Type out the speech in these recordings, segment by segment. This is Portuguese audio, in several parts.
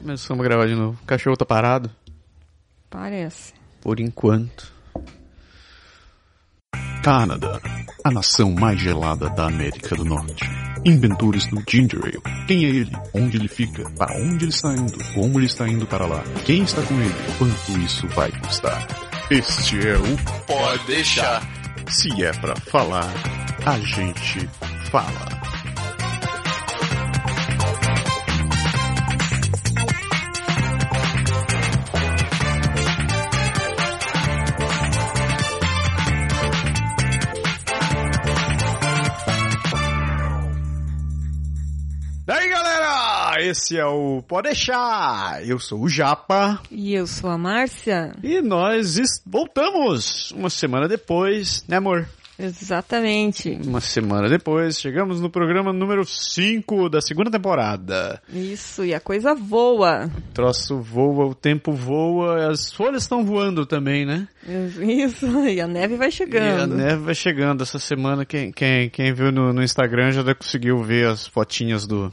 Começamos a gravar de novo. O cachorro tá parado? Parece. Por enquanto. Canadá, a nação mais gelada da América do Norte. Inventores do Ginger Ale. Quem é ele? Onde ele fica? Para onde ele está indo? Como ele está indo para lá? Quem está com ele? Quanto isso vai custar? Este é o Pode deixar. Se é pra falar, a gente fala. Esse é o Pode Deixar. Eu sou o Japa E eu sou a Márcia. e nós voltamos uma semana depois, né amor? Exatamente. Uma semana depois, chegamos no programa número 5 da segunda temporada. Isso, e a coisa voa. O troço voa, o tempo voa, as folhas estão voando também, né? Isso, e a neve vai E a chegando. neve vai chegando essa semana. Quem, quem, quem viu no, no Instagram já conseguiu ver as fotinhas do,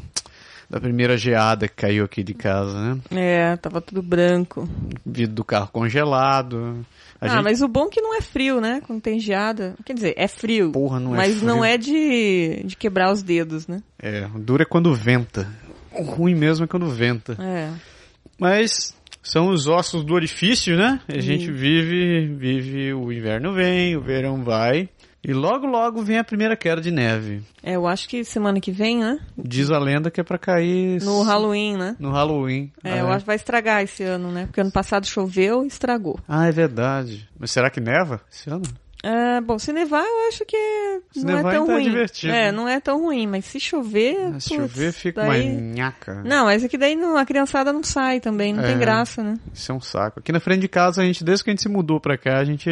da primeira geada que caiu aqui de casa, né? É, tava tudo branco. Vidro do carro congelado. A ah, gente, mas o bom é que não é frio, né? Quando tem geada. Quer dizer, é frio. Porra, não é mas não frio. é de, de quebrar os dedos, né? É, o duro é quando venta. O ruim mesmo é quando venta. É. Mas são os ossos do orifício, né? A gente vive, vive, o inverno vem, o verão vai. E logo, logo vem a primeira queda de neve. É, eu acho que semana que vem, né? Diz a lenda que é pra cair... No Halloween, né? No Halloween. É, Ah, eu acho que vai estragar esse ano, né? Porque ano passado choveu e estragou. Ah, é verdade. Mas será que neva esse ano? É, bom, se nevar eu acho que Se não nevar, é tão então é ruim. divertido. É, não é tão ruim, mas se chover. Ah, Se putz, chover, fica daí... uma nhaca. Não, mas é que daí não- a criançada não sai também, não É. tem graça, né? Isso é um saco. Aqui na frente de casa, a gente, desde que a gente se mudou pra cá, a gente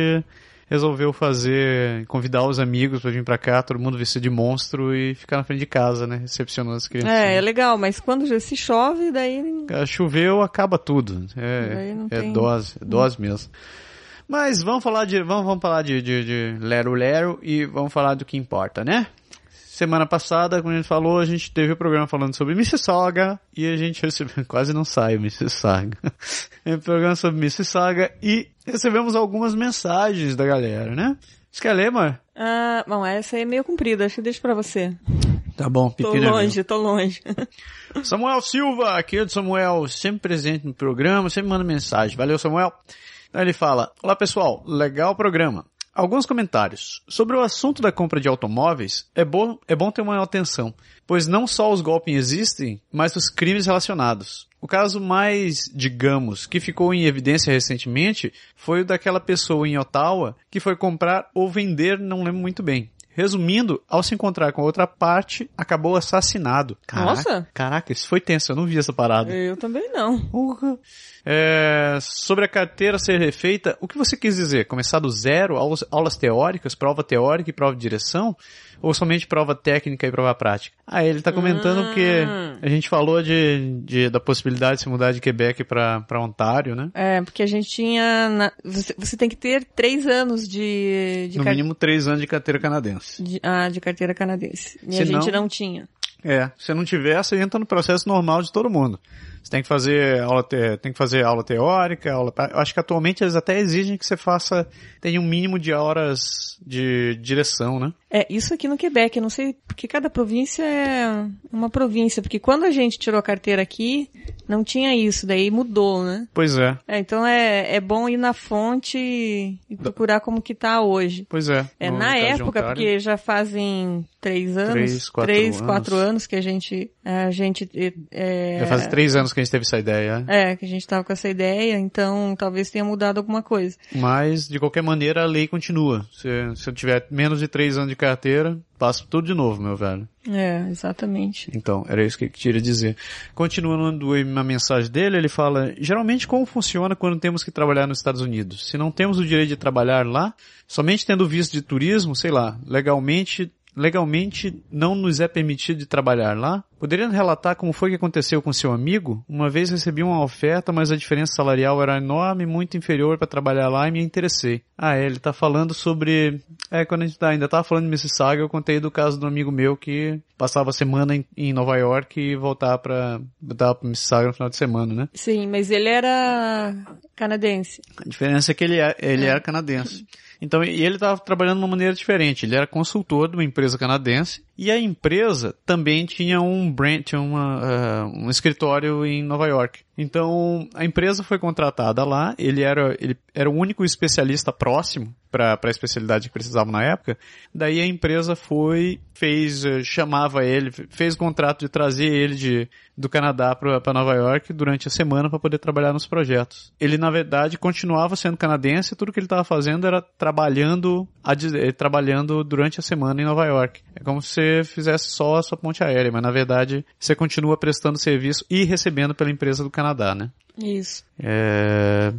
resolveu fazer, convidar os amigos pra vir pra cá, todo mundo vestido de monstro e ficar na frente de casa, né? Recepcionando as crianças. É, é legal, mas quando já se chove, daí. Choveu, acaba tudo. É, é tem- dose, é dose mesmo. Mas vamos falar de, vamos, vamos falar de, de, de Lero Lero e vamos falar do que importa, né? Semana passada, como a gente falou, a gente teve o programa falando sobre Mississauga e a gente recebeu, quase não sai o Mississauga. Teve o programa sobre Mississauga e recebemos algumas mensagens da galera, né? Você quer ler, mano? Ah, bom, essa aí é meio comprida, acho que deixa pra você. Tá bom, Tô pepino é longe, tô longe. Samuel Silva, querido Samuel, sempre presente no programa, sempre manda mensagem. Valeu, Samuel. Então ele fala, olá pessoal, legal programa. Alguns comentários. Sobre o assunto da compra de automóveis, é bom, é bom ter uma atenção, pois não só os golpes existem, mas os crimes relacionados. O caso mais, digamos, que ficou em evidência recentemente foi o daquela pessoa em Ottawa que foi comprar ou vender, não lembro muito bem. Resumindo, ao se encontrar com outra parte, acabou assassinado. Caraca, Nossa! Caraca, isso foi tenso, eu não vi essa parada. Eu também não. Porra. É, sobre a carteira ser refeita, o que você quis dizer? Começar do zero, aulas, aulas teóricas, prova teórica e prova de direção? Ou somente prova técnica e prova prática? Ah, ele tá comentando Hum. que a gente falou de, de- da possibilidade de se mudar de Quebec pra Ontário, né? É, porque a gente tinha. na- Você, você tem que ter três anos de, de, no car- mínimo três anos de carteira canadense. de- ah, de carteira canadense. E Se a gente não- não tinha. É, se não tiver, você entra no processo normal de todo mundo. Você tem que fazer aula, te- tem que fazer aula teórica, aula, eu acho que atualmente eles até exigem que você faça, tenha um mínimo de horas de direção, né? É, isso aqui no Quebec, eu não sei, porque cada província é uma província, porque quando a gente tirou a carteira aqui, não tinha isso, daí mudou, né? Pois é, É, então é, é bom ir na fonte e, procurar como que tá hoje. pois é. É, na época, porque já fazem três anos, Três, quatro três, anos. quatro anos que a gente, a gente, é, Já faz três anos que a gente teve essa ideia. é, que a gente tava com essa ideia, então talvez tenha mudado alguma coisa. Mas, de qualquer maneira, a lei continua. Se, se eu tiver menos de três anos de carteira, passo tudo de novo, meu velho. É, exatamente. Então, era isso que eu queria dizer. Continuando na mensagem dele, ele fala, geralmente como funciona quando temos que trabalhar nos Estados Unidos? Se não temos o direito de trabalhar lá, somente tendo visto de turismo, sei lá, legalmente, legalmente não nos é permitido de trabalhar lá? Poderia relatar como foi que aconteceu com seu amigo? Uma vez recebi uma oferta, mas a diferença salarial era enorme, muito inferior para trabalhar lá e me interessei. Ah, é, ele tá falando sobre... É, quando a gente tá, ainda tava falando de Mississauga, eu contei do caso do amigo meu que passava a semana em, em Nova York e voltava pra, voltava pra Mississauga no final de semana, né? Sim, mas ele era canadense. A diferença é que ele, é, ele era canadense. Então, e ele estava trabalhando de uma maneira diferente. Ele era consultor de uma empresa canadense e a empresa também tinha um brand, tinha uma, uh, um escritório em Nova York. Então, a empresa foi contratada lá, ele era, ele era o único especialista próximo para a especialidade que precisava na época. Daí a empresa foi, fez, uh, chamava ele, fez o contrato de trazer ele de, do Canadá para Nova York durante a semana para poder trabalhar nos projetos. Ele, na verdade, continuava sendo canadense e tudo que ele estava fazendo era trabalhando, eh, trabalhando durante a semana em Nova York. É como se você fizesse só a sua ponte aérea, mas na verdade você continua prestando serviço e recebendo pela empresa do Canadá, né? Isso. É...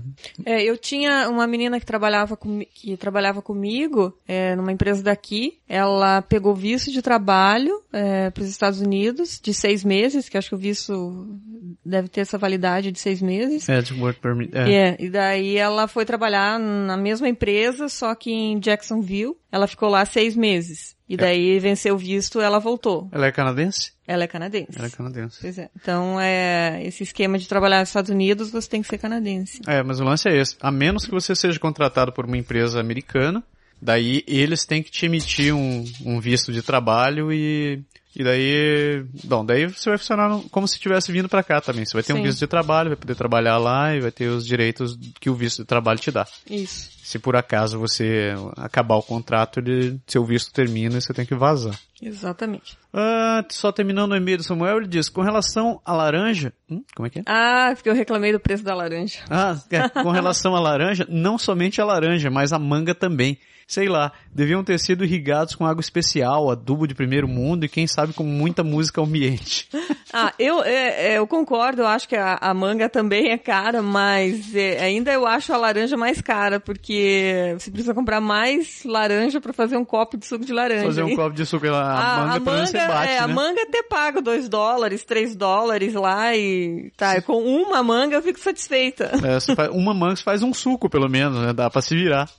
É, eu tinha uma menina que trabalhava, com, que trabalhava comigo é, numa empresa daqui. Ela pegou visto de trabalho é, para os Estados Unidos de seis meses, que acho que o visto deve ter essa validade de seis meses. É, de work permit. É. É, e daí ela foi trabalhar na mesma empresa, só que em Jacksonville. Ela ficou lá seis meses. E daí venceu o visto, ela voltou. Ela é canadense? Ela é canadense. Ela é canadense. Pois é. Então, é, esse esquema de trabalhar nos Estados Unidos, você tem que ser canadense. É, mas o lance é esse. A menos que você seja contratado por uma empresa americana, daí eles têm que te emitir um, um visto de trabalho e e daí, bom, daí você vai funcionar como se tivesse vindo para cá também. Você vai ter Sim. um visto de trabalho, vai poder trabalhar lá e vai ter os direitos que o visto de trabalho te dá. Isso. Se por acaso você acabar o contrato, ele, seu visto termina e você tem que vazar. Exatamente. Ah, só terminando o e-mail do Samuel, ele diz, com relação à laranja... Hum, como é que é? Ah, porque eu reclamei do preço da laranja. Ah, é, com relação à laranja, não somente a laranja, mas a manga também. Sei lá, deviam ter sido irrigados com água especial, adubo de primeiro mundo e quem sabe com muita música ambiente. Ah, eu, é, é, eu concordo, eu acho que a, a manga também é cara, mas é, ainda eu acho a laranja mais cara, porque você precisa comprar mais laranja pra fazer um copo de suco de laranja. Fazer um copo de suco, a, A, manga a menos você manga, bate, é, a né? manga até paga 2 dólares, 3 dólares lá e tá, com uma manga eu fico satisfeita. É, uma manga você faz um suco, pelo menos, né? Dá pra se virar.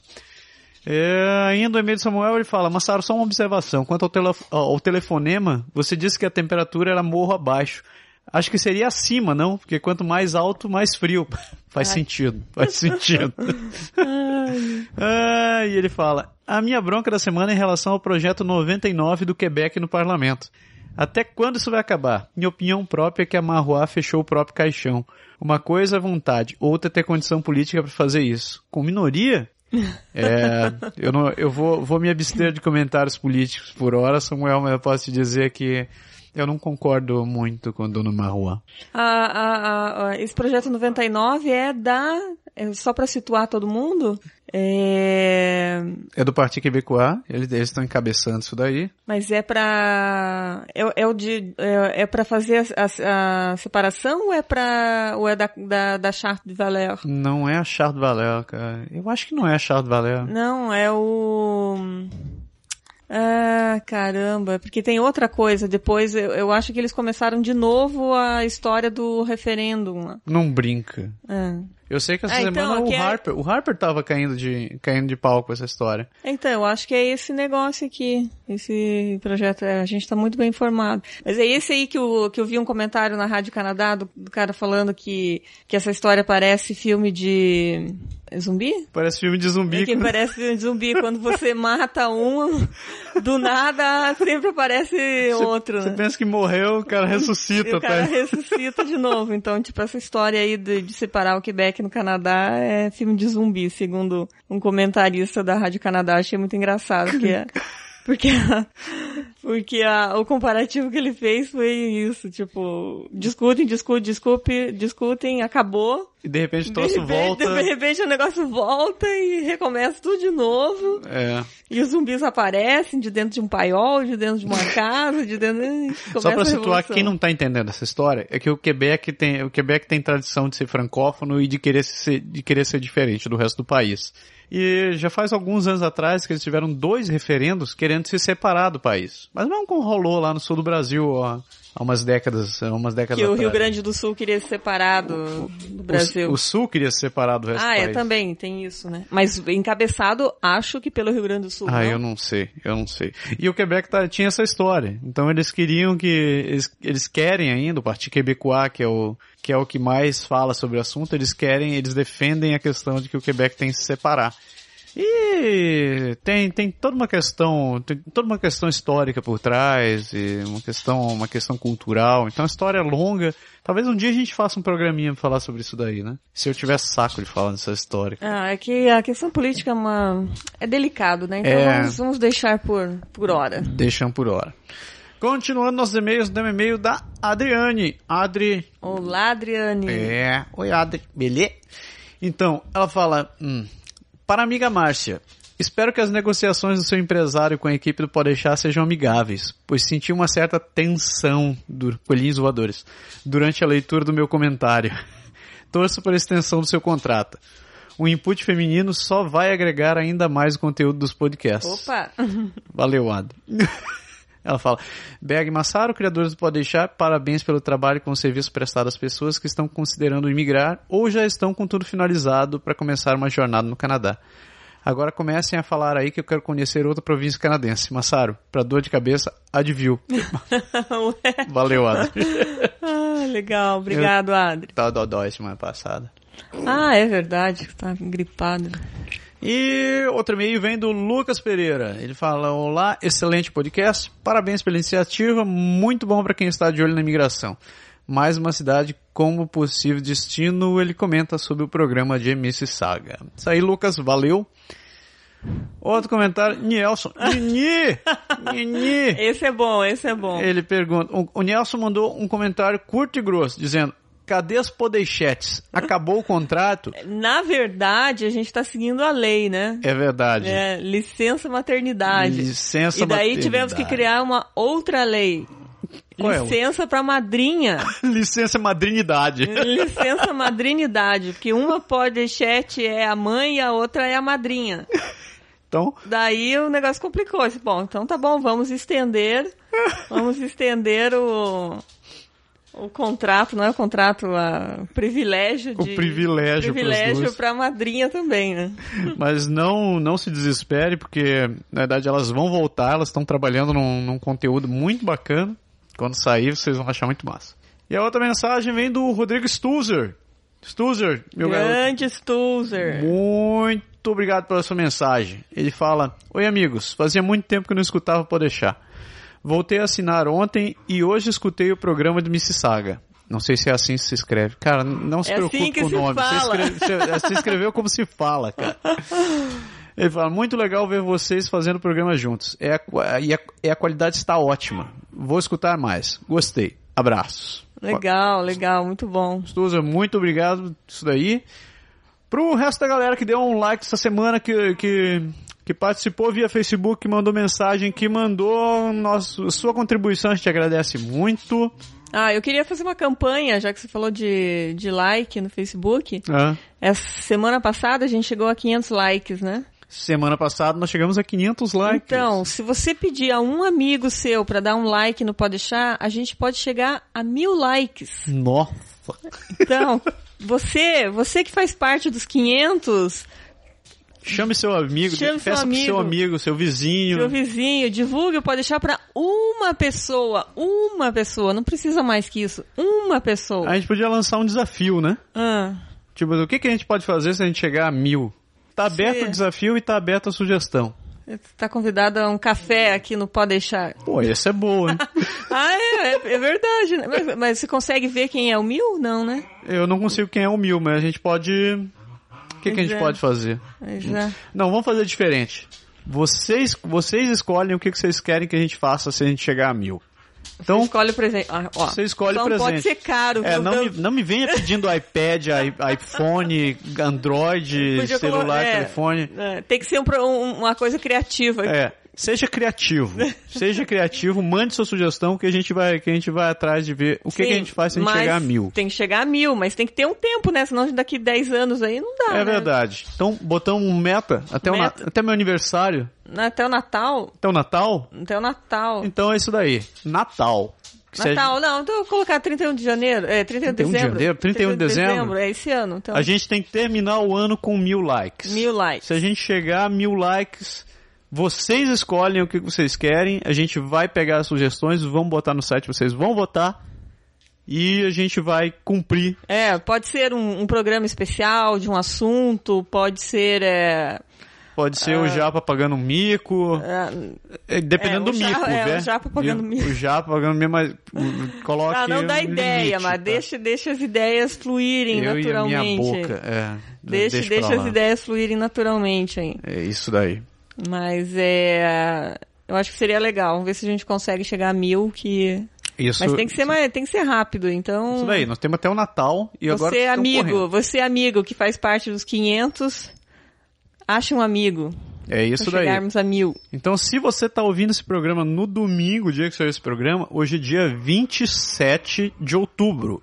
É, ainda o e-mail de Samuel ele fala, Massaro, só uma observação. Quanto ao, ao telefonema, você disse que a temperatura era morro abaixo. Acho que seria acima, não? Porque quanto mais alto, mais frio. Faz Ai. sentido, faz sentido. Ah, e ele fala, a minha bronca da semana é em relação ao projeto 99 do Quebec no parlamento. Até quando isso vai acabar? Minha opinião própria é que a Marroá fechou o próprio caixão. Uma coisa é vontade, outra é ter condição política para fazer isso. Com minoria? É, eu não, eu vou, vou me abster de comentários políticos por hora, Samuel, mas eu posso te dizer que eu não concordo muito com o Dono Marroá. A- a- a- esse projeto 99 é da. é só pra situar todo mundo, é, É do Partido Quebecois, eles, estão encabeçando isso daí. mas é pra. É, é o de. É, é pra fazer a, a- separação ou é pra. ou é da, da, da Charte de Valeur? Não é a Charte de Valeur, cara. Eu acho que não é a Charte de Valeur. Não, é o. Ah, caramba, porque tem outra coisa. Depois eu, eu acho que eles começaram de novo a história do referêndum lá. Não brinca. É. Eu sei que essa Ah, então, semana aqui o é- Harper, o Harper tava caindo de, caindo de pau com essa história. Então, eu acho que é esse negócio aqui, esse projeto, é, a gente tá muito bem informado. Mas é esse aí que eu, que eu vi um comentário na Rádio Canadá do, do cara falando que, que essa história parece filme de zumbi? Parece filme de zumbi. É que com- parece filme de zumbi, quando você mata um, do nada sempre aparece outro, Você né? pensa que morreu, o cara ressuscita, o cara tá? ressuscita de novo. Então, tipo, essa história aí de, de separar o Quebec no Canadá é filme de zumbi, segundo um comentarista da Rádio Canadá. Achei muito engraçado, porque, é- porque, a- porque a- o comparativo que ele fez foi isso, tipo, discutem, discutem, discutem, discutem, acabou. E de repente o troço volta. de repente o negócio volta e recomeça tudo de novo. É. E os zumbis aparecem de dentro de um paiol, de dentro de uma casa, de dentro. Só pra situar quem não tá entendendo essa história, é que o Quebec tem, o Quebec tem tradição de ser francófono e de querer ser, de querer ser diferente do resto do país. E já faz alguns anos atrás que eles tiveram dois referendos querendo se separar do país. Mas não rolou lá no sul do Brasil, ó, há umas décadas, há umas décadas Que o atrás. Rio Grande do Sul queria se separar do, do Brasil. O, o Sul queria se separar do resto ah, do é, país. também, tem isso, né? Mas encabeçado, acho que pelo Rio Grande do Sul. Ah, não? eu não sei, eu não sei. E o Quebec tá, tinha essa história. Então eles queriam que, eles, eles querem ainda, o Partido Quebecois, que é o, que é o que mais fala sobre o assunto, eles querem, eles defendem a questão de que o Quebec tem que se separar. E tem, tem toda uma questão, tem toda uma questão histórica por trás, e uma questão, uma questão cultural. Então a história é longa. Talvez um dia a gente faça um programinha pra falar sobre isso daí, né? Se eu tivesse saco de falar dessa história. Ah, é que a questão política é uma... é delicado, né? Então É. vamos, vamos deixar por, por hora. Deixam por hora. Continuando nossos e-mails, um e-mail da Adriane. Adri. Olá, Adriane. É. Oi, Adri. Beleza? Então, ela fala. Hum, para a amiga Márcia. Espero que as negociações do seu empresário com a equipe do Podeixar sejam amigáveis, pois senti uma certa tensão do coelhinhos voadores durante a leitura do meu comentário. Torço por extensão do seu contrato. O input feminino só vai agregar ainda mais o conteúdo dos podcasts. Opa! Valeu, Adri. Ela fala, Berg Massaro, criadores do Pode Deixar, parabéns pelo trabalho com o serviço prestado às pessoas que estão considerando imigrar ou já estão com tudo finalizado para começar uma jornada no Canadá. Agora comecem a falar aí que eu quero conhecer outra província canadense. Massaro, para dor de cabeça, adviu. Valeu, Adri. ah, legal. Obrigado, Adri. Tá dodói semana passada. Ah, é verdade. Tá gripado. E outro e-mail vem do Lucas Pereira. Ele fala: Olá, excelente podcast. Parabéns pela iniciativa. Muito bom para quem está de olho na imigração. Mais uma cidade como possível destino. Ele comenta sobre o programa de Mississauga. Isso aí, Lucas. Valeu. Outro comentário: Nielson. Nini! Nini! Esse é bom, esse é bom. Ele pergunta: o, o Nelson mandou um comentário curto e grosso, dizendo. Cadê as podeixetes? Acabou o contrato? Na verdade, a gente tá seguindo a lei, né? É verdade. É, licença maternidade. Licença e daí maternidade. tivemos que criar uma outra lei. Qual é licença pra madrinha. Licença madrinidade. licença madrinidade. Porque uma podechete é a mãe e a outra é a madrinha. Então, Daí o negócio complicou. Bom, então tá bom, vamos estender. Vamos estender o. O contrato, não é o contrato, a o privilégio O de. privilégio pros privilégio dois. pra madrinha também, né? mas não, não se desespere, porque na verdade elas vão voltar, elas estão trabalhando num, num conteúdo muito bacana. Quando sair, vocês vão achar muito massa. E a outra mensagem vem do Rodrigo Stuzer. Stuzer, meu garoto. Grande Stuzer. Muito obrigado pela sua mensagem. Ele fala: Oi, amigos, fazia muito tempo que eu não escutava Pode deixar. Voltei a assinar ontem e hoje escutei o programa de Mississauga. Não sei se é assim que se escreve. Cara, não se É preocupe assim com o se nome. Você, fala. escreve- você- você escreveu como se fala, cara. Ele fala, muito legal ver vocês fazendo o programa juntos. É a, e a, e a qualidade está ótima. Vou escutar mais. Gostei. Abraços. Legal, legal, muito bom. Stuza, muito obrigado por isso daí. Pro resto da galera que deu um like essa semana, que, que, que participou via Facebook, mandou mensagem, que mandou nosso, sua contribuição, a gente agradece muito. Ah, eu queria fazer uma campanha, já que você falou de, de like no Facebook. Ah, Essa semana passada a gente chegou a 500 likes, né? semana passada nós chegamos a 500 likes. Então, se você pedir a um amigo seu pra dar um like no Pode Deixar, a gente pode chegar a mil likes. Nossa. Então, você, você que faz parte dos 500, Chame seu amigo, Chame seu peça pro seu amigo. amigo, seu vizinho. seu vizinho, divulgue Pode Deixar pra uma pessoa, uma pessoa, não precisa mais que isso, uma pessoa. A gente podia lançar um desafio, né? Ah, Tipo, o que, que a gente pode fazer se a gente chegar a mil? Tá aberto Sim. o desafio e tá aberta a sugestão. tá convidado a um café aqui no Pode Deixar. Pô, essa é boa, hein? Ah, é, é, é verdade. né? Mas, mas você consegue ver quem é o mil? Não, né? Eu não consigo quem é o mil, mas a gente pode. O que, que a gente é. pode fazer? Aí já- Não, vamos fazer diferente. Vocês, vocês escolhem o que, que vocês querem que a gente faça se a gente chegar a mil. Então, Você escolhe o presente. Ah, ó, você escolhe só o presente. pode ser caro. É, não, me, não me venha pedindo iPad, iPhone, Android, celular, é, telefone. é, tem que ser um um- uma coisa criativa. É, seja criativo. Seja criativo, mande sua sugestão que a gente vai, que a gente vai atrás de ver o que, que a Sim, gente faz se a gente chegar a mil. Tem que chegar a mil, mas tem que ter um tempo, né? Senão daqui 10 anos aí não dá. É né? verdade. Então, botamos um meta até, O, Meta. na- até meu aniversário, Até o Natal. até o Natal. Até o Natal. Então é isso daí. Natal. Natal, não, então eu vou colocar 31 de janeiro, é, 31 de 31 de dezembro. janeiro, 31 de dezembro. É esse ano, então. A gente tem que terminar o ano com mil likes. Mil likes. Se a gente chegar a mil likes, vocês escolhem o que vocês querem. A gente vai pegar as sugestões, vamos botar no site, vocês vão votar. E a gente vai cumprir. É, pode ser um, um programa especial de um assunto, pode ser. É, Pode ser o Japa pagando um mico. É, dependendo é, o do Ja- mico, é, né? o Japa pagando o- mico. O Japa pagando mico, mas uh, coloque Ah, não dá um ideia, limite, mas tá? deixa, deixa as ideias fluírem Eu e a naturalmente. minha boca. É, Deixa, deixa deixa as ideias fluírem naturalmente aí. É isso daí. Mas é. Eu acho que seria legal. Vamos ver se a gente consegue chegar a mil, que. Isso, Mas tem que ser mais, tem que ser rápido, então. isso daí. Nós temos até o Natal e agora Você é vocês estão amigo, correndo. você é amigo que faz parte dos 500, acha um amigo. É isso pra daí. chegarmos a mil. Então, se você está ouvindo esse programa no domingo, dia que saiu esse programa, hoje é dia 27 de outubro.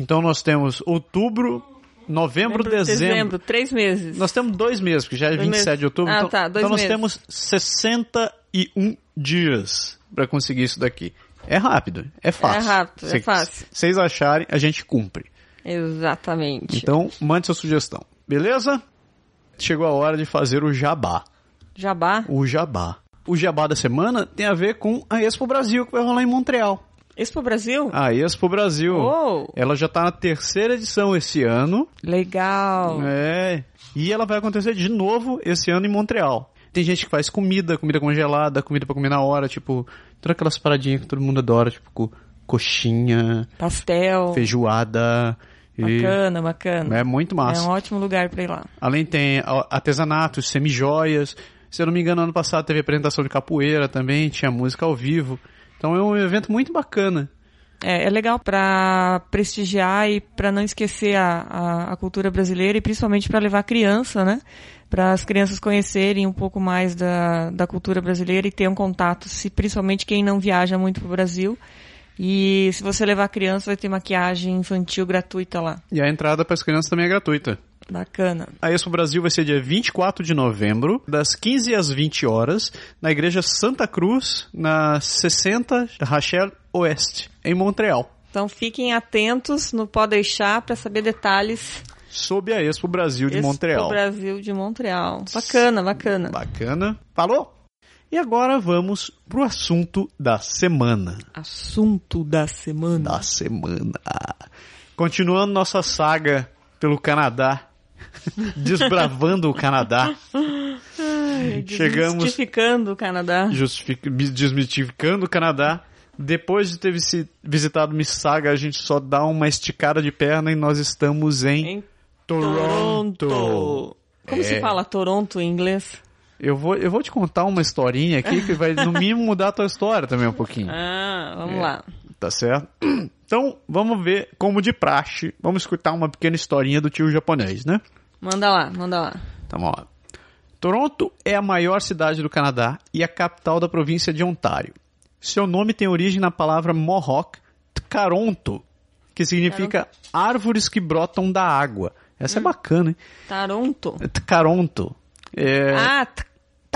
Então, nós temos outubro, novembro, Lembro- dezembro. três meses. Nós temos dois meses, porque já é Dois 27 meses. de outubro. Ah, então, tá, dois então nós meses. temos 61 dias para conseguir isso daqui. É rápido, é fácil. É rápido, é Se- fácil. Se vocês acharem, a gente cumpre. Exatamente. Então, mande sua sugestão. Beleza? Chegou a hora de fazer o jabá. Jabá. O jabá. O jabá da semana tem a ver com a Expo Brasil, que vai rolar em Montreal. Expo Brasil? A Expo Brasil. Oh. Ela já tá na terceira edição esse ano. Legal. É. E ela vai acontecer de novo esse ano em Montreal. Tem gente que faz comida, comida congelada, comida pra comer na hora, tipo, todas aquelas paradinhas que todo mundo adora, tipo, co- coxinha, Pastel. feijoada. e- Bacana, bacana. É muito É massa. um ótimo lugar pra ir lá. Além tem artesanatos, semijoias. Se eu não me engano, ano passado teve apresentação de capoeira também, tinha música ao vivo. Então é um evento muito bacana. É, é legal pra prestigiar e pra não esquecer a, a, a cultura brasileira e principalmente pra levar criança, né? Para as crianças conhecerem um pouco mais da, da cultura brasileira e ter um contato, se, principalmente quem não viaja muito pro Brasil. E se você levar criança, vai ter maquiagem infantil gratuita lá. E a entrada para as crianças também é gratuita. Bacana. A Expo Brasil vai ser dia 24 de novembro, das 15 às 20 horas, na Igreja Santa Cruz, na 60 Rachel Oeste, em Montreal. Então fiquem atentos no Pode Deixar para saber detalhes Sob a Expo Brasil de Expo Montreal. Brasil de Montreal. Bacana, bacana. Bacana. Falou? E agora vamos pro assunto da semana. Assunto da semana. Da semana. Continuando nossa saga pelo Canadá. Desbravando o Canadá. Chegamos Justificando o Canadá. justific- desmitificando o Canadá. Depois de ter visi- visitado Mississauga, a gente só dá uma esticada de perna e nós estamos em, Em Toronto. Como É. se fala Toronto em inglês? Eu vou, eu vou te contar uma historinha aqui que vai, no mínimo, mudar a tua história também um pouquinho. Ah, vamos É. lá. Tá certo? Então, vamos ver como de praxe. Vamos escutar uma pequena historinha do tio japonês, né? Manda lá, manda lá. Então, ó. Toronto é a maior cidade do Canadá e a capital da província de Ontário. Seu nome tem origem na palavra Mohawk Tcaronto, que significa árvores que brotam da água. Essa é bacana, hein? Toronto. Tcaronto. É... Ah,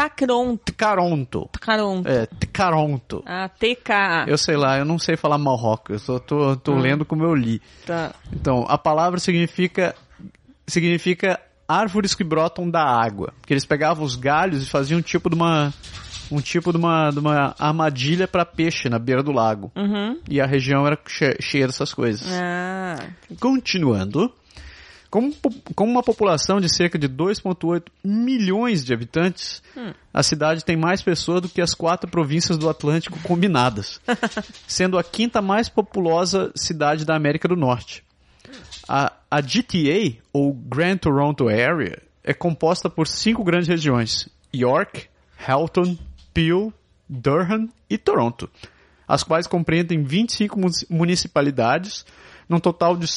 Tacronto. Tcaronto. Tcaronto. É. Ah, TK. Eu sei lá, eu não sei falar Mohawk, eu só tô, tô lendo como eu li. Tá. Então, a palavra significa significa árvores que brotam da água. Que eles pegavam os galhos e faziam um tipo de uma um tipo de uma, de uma armadilha para peixe na beira do lago. Uhum. E a região era che- cheia dessas coisas. Ah, Continuando, com, com uma população de cerca de 2,8 milhões de habitantes, a cidade tem mais pessoas do que as quatro províncias do Atlântico combinadas, sendo a quinta mais populosa cidade da América do Norte. A, a GTA, ou Grand Toronto Area, é composta por cinco grandes regiões: York, Halton, Peel, Durham e Toronto, as quais compreendem 25 munici- municipalidades, num total de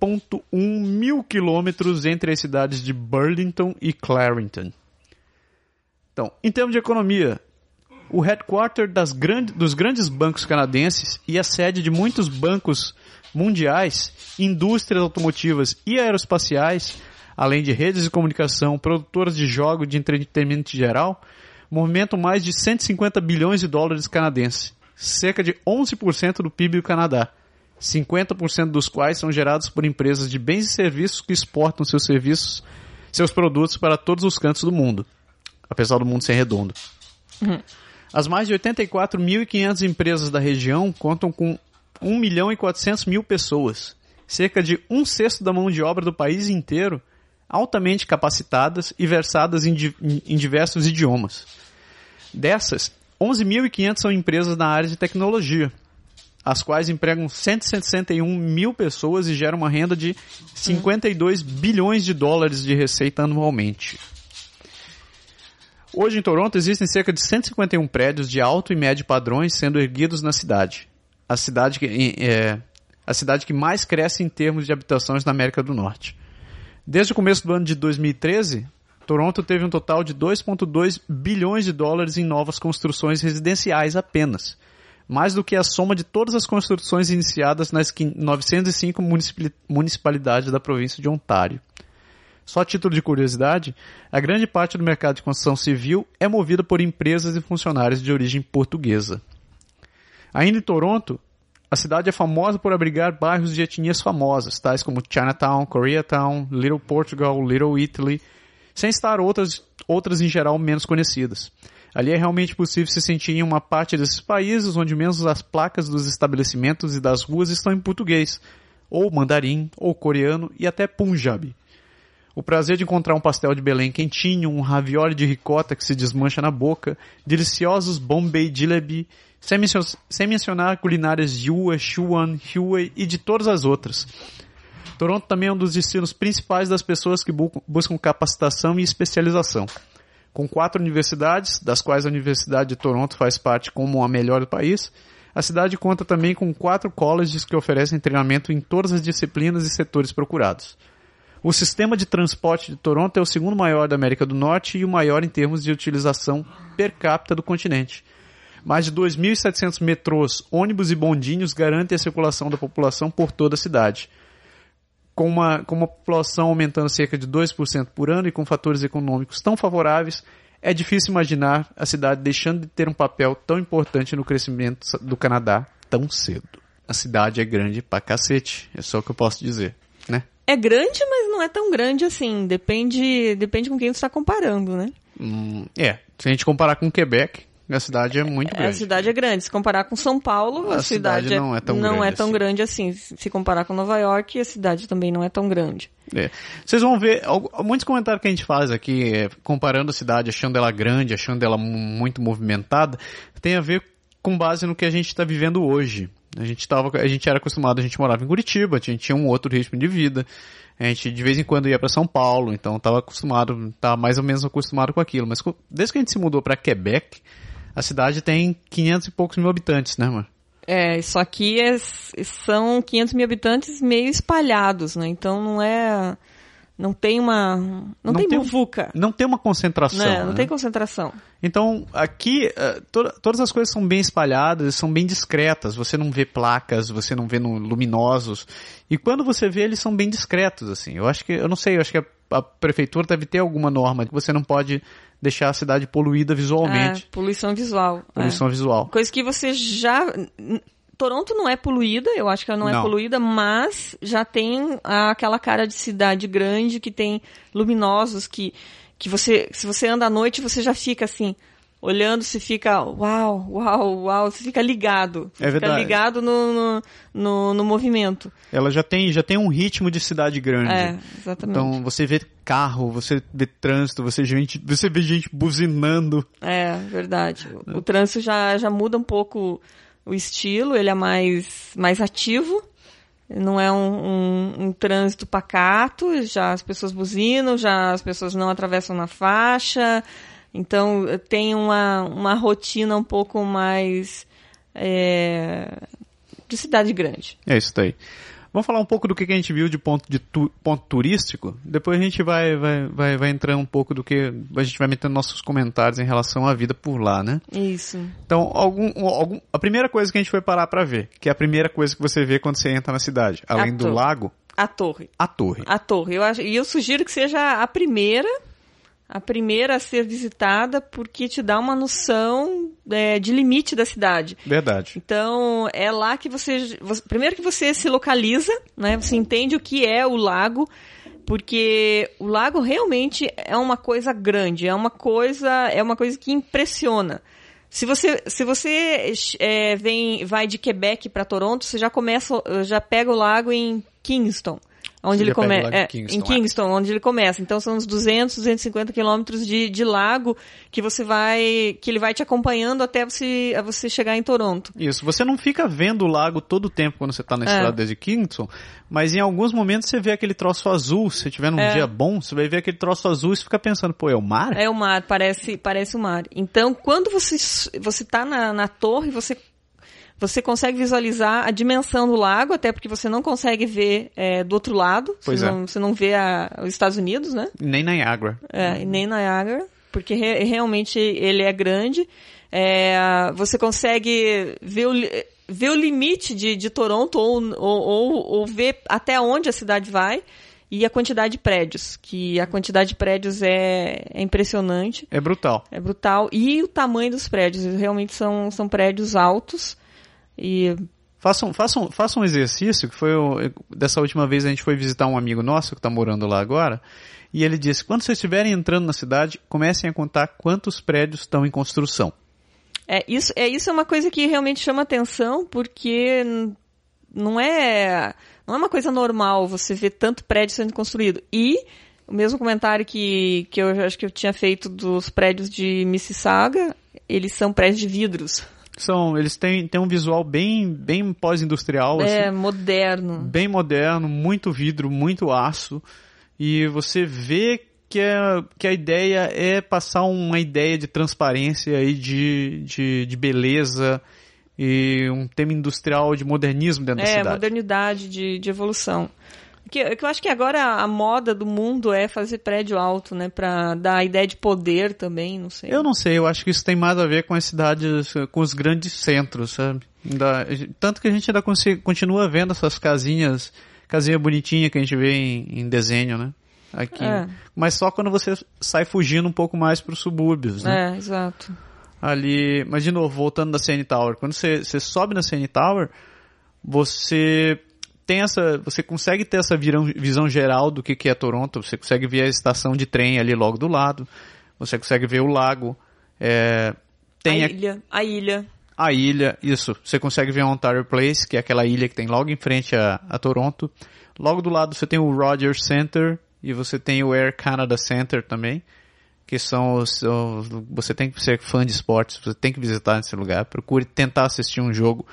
7,1 mil quilômetros entre as cidades de Burlington e Clarington. Então, em termos de economia, o headquarter das grande- dos grandes bancos canadenses e a sede de muitos bancos mundiais, indústrias automotivas e aeroespaciais, além de redes de comunicação, produtoras de jogos de entretenimento geral, movimentam mais de 150 bilhões de dólares canadenses, cerca de 11% do PIB do Canadá, 50% dos quais são gerados por empresas de bens e serviços que exportam seus serviços, seus produtos para todos os cantos do mundo, apesar do mundo ser redondo. As mais de 84.500 empresas da região contam com 1 milhão e 400 mil pessoas, cerca de um sexto da mão de obra do país inteiro, altamente capacitadas e versadas em, di- em diversos idiomas. Dessas, 11.500 são empresas na área de tecnologia, as quais empregam 161 mil pessoas e geram uma renda de 52 bilhões de dólares de receita anualmente. Hoje em Toronto existem cerca de 151 prédios de alto e médio padrões sendo erguidos na cidade. A cidade que, é, a cidade que mais cresce em termos de habitações na América do Norte. Desde o começo do ano de 2013, Toronto teve um total de 2,2 bilhões de dólares em novas construções residenciais apenas, mais do que a soma de todas as construções iniciadas nas quin- 905 municipali- municipalidades da província de Ontário. Só a título de curiosidade, a grande parte do mercado de construção civil é movida por empresas e funcionários de origem portuguesa. Ainda em Toronto, a cidade é famosa por abrigar bairros de etnias famosas, tais como Chinatown, Koreatown, Little Portugal, Little Italy, sem estar outras, outras em geral menos conhecidas. Ali é realmente possível se sentir em uma parte desses países onde menos as placas dos estabelecimentos e das ruas estão em português, ou mandarim, ou coreano e até punjabi. O prazer de encontrar um pastel de Belém quentinho, um ravioli de ricota que se desmancha na boca, deliciosos Bombay Jalebi, sem, sem mencionar culinárias Yua, Shuan, Huey e de todas as outras. Toronto também é um dos destinos principais das pessoas que bu- buscam capacitação e especialização. Com quatro universidades, das quais a Universidade de Toronto faz parte como a melhor do país, a cidade conta também com quatro colleges que oferecem treinamento em todas as disciplinas e setores procurados. O sistema de transporte de Toronto é o segundo maior da América do Norte e o maior em termos de utilização per capita do continente. Mais de 2.700 metrôs, ônibus e bondinhos garantem a circulação da população por toda a cidade. Com uma, com uma população aumentando cerca de 2% por ano e com fatores econômicos tão favoráveis, é difícil imaginar a cidade deixando de ter um papel tão importante no crescimento do Canadá tão cedo. A cidade é grande pra cacete, é só o que eu posso dizer, né? É grande, mas não é tão grande assim. Depende, depende com quem você está comparando, né? Hum, é, se a gente comparar com Quebec, a cidade é muito A grande. cidade é grande. Se comparar com São Paulo, a, A cidade cidade, não é tão não grande é tão assim. grande assim. Se comparar com Nova York, a cidade também não é tão grande. É. Vocês vão ver, muitos comentários que a gente faz aqui, é, comparando a cidade, achando ela grande, achando ela mu- muito movimentada, tem a ver com base no que a gente está vivendo hoje. A gente, tava, a gente era acostumado, a gente morava em Curitiba, a gente tinha um outro ritmo de vida, a gente de vez em quando ia para São Paulo, então estava acostumado, estava mais ou menos acostumado com aquilo. Mas desde que a gente se mudou para Quebec, a cidade tem 500 e poucos mil habitantes, né, mano? É, isso aqui é- são 500 mil habitantes meio espalhados, né? Então não é. Não tem uma. Não, Não tem, tem muvuca. Não tem uma concentração. né? Não né? tem concentração. Então, aqui, eh, to- todas as coisas são bem espalhadas, são bem discretas. Você não vê placas, você não vê no- luminosos. E quando você vê, eles são bem discretos, assim. Eu acho que, eu não sei, eu acho que a, a prefeitura deve ter alguma norma que você não pode deixar a cidade poluída visualmente. É, poluição visual. é. Poluição visual. Coisa que você já. Toronto não é poluída, eu acho que ela não, é Não. poluída, mas já tem aquela cara de cidade grande que tem luminosos que, que você, se você anda à noite, você já fica assim, olhando, se fica uau, uau, uau, você fica ligado. É fica verdade. ligado no, no, no, no movimento. Ela já tem, já tem um ritmo de cidade grande. É, exatamente. Então você vê carro, você vê trânsito, você, gente, você vê gente buzinando. É, verdade. O, o trânsito já, já muda um pouco o estilo, ele é mais, mais ativo. Não é um, um, um trânsito pacato, já as pessoas buzinam, já as pessoas não atravessam na faixa. Então tem uma, uma rotina um pouco mais é, de cidade grande. É isso daí. Vamos falar um pouco do que a gente viu de ponto, de tu- ponto turístico. Depois a gente vai, vai, vai, vai entrar um pouco do que a gente vai metendo nossos comentários em relação à vida por lá, né? Isso. Então, algum, algum, a primeira coisa que a gente foi parar pra ver, que é a primeira coisa que você vê quando você entra na cidade, além do torre. lago, A torre. a torre. A torre. Eu acho, e eu sugiro que seja a primeira a primeira a ser visitada porque te dá uma noção é, de limite da cidade. Verdade. Então, é lá que você, você. Primeiro que você se localiza, né? Você entende o que é o lago, porque o lago realmente é uma coisa grande, é uma coisa, é uma coisa que impressiona. Se você, se você é, vem, vai de Quebec para Toronto, você já começa, já pega o lago em Kingston. Onde ele começa. É, Kingston, em Kingston, é. onde ele começa. Então são uns 200, 250 quilômetros de, de lago que você vai. que ele vai te acompanhando até você, você chegar em Toronto. Isso. Você não fica vendo o lago todo o tempo quando você está na é. estrada desde Kingston, mas em alguns momentos você vê aquele troço azul. Se tiver num é. dia bom, você vai ver aquele troço azul e você fica pensando, pô, é o mar? É o mar, parece, parece o mar. Então, quando você, você tá na, na torre, você você consegue visualizar a dimensão do lago, até porque você não consegue ver é, do outro lado. Pois você, é. não, você não vê a, os Estados Unidos, né? Nem Niagara. É, nem Niagara, porque re, realmente ele é grande. É, você consegue ver o, ver o limite de, de Toronto ou, ou, ou, ou ver até onde a cidade vai e a quantidade de prédios, que a quantidade de prédios é, é, impressionante. É brutal. É brutal. E o tamanho dos prédios, realmente são, são prédios altos. E Façam, façam, façam um exercício, que foi o, dessa última vez a gente foi visitar um amigo nosso que está morando lá agora, e ele disse, quando vocês estiverem entrando na cidade, comecem a contar quantos prédios estão em construção. É, isso é, isso é uma coisa que realmente chama atenção, porque não é, não é uma coisa normal você ver tanto prédio sendo construído. E o mesmo comentário que, que eu acho que eu tinha feito dos prédios de Mississauga, eles são prédios de vidros são, eles têm, têm um visual bem, bem pós-industrial. É, assim, moderno. Bem moderno, muito vidro, muito aço. E você vê que, é, que a ideia é passar uma ideia de transparência e de, de, de beleza e um tema industrial de modernismo dentro é, da cidade. É, modernidade, de, de evolução. Que, que eu acho que agora a moda do mundo é fazer prédio alto, né? Pra dar a ideia de poder também, não sei. Eu não sei, eu acho que isso tem mais a ver com as cidades, com os grandes centros, sabe? Ainda, tanto que a gente ainda continua vendo essas casinhas, casinha bonitinha que a gente vê em, em desenho, né? Aqui. É. Mas só quando você sai fugindo um pouco mais para os subúrbios, né? É, exato. Ali, mas de novo, voltando da CN Tower, quando você, você sobe na CN Tower, você tem essa, você consegue ter essa visão geral do que, que é Toronto, você consegue ver a estação de trem ali logo do lado, você consegue ver o lago, é, tem a ilha, a ilha. A ilha, isso. Você consegue ver a Ontario Place, que é aquela ilha que tem logo em frente a, a Toronto. Logo do lado você tem o Rogers Center e você tem o Air Canada Center também que são os, os, você tem que ser fã de esportes, você tem que visitar esse lugar, procure tentar assistir um jogo.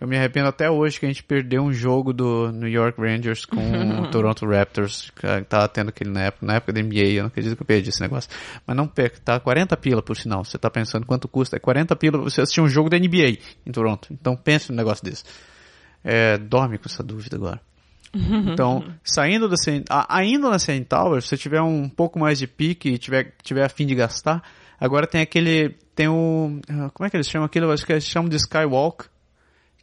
Eu me arrependo até hoje que a gente perdeu um jogo do New York Rangers com o Toronto Raptors, que tava tendo aquele na época, na época da NBA, eu não acredito que eu perdi esse negócio. Mas não perca, tá 40 pila por sinal. Você tá pensando quanto custa? É 40 pila você assistir um jogo da NBA em Toronto. Então pense num negócio desse. É, dorme com essa dúvida agora. Então, saindo da CN, ainda na CN Tower, se você tiver um pouco mais de pique e tiver, tiver a fim de gastar, agora tem aquele, tem o, ah, como é que eles chamam aquilo? Acho que eles chamam de Skywalk,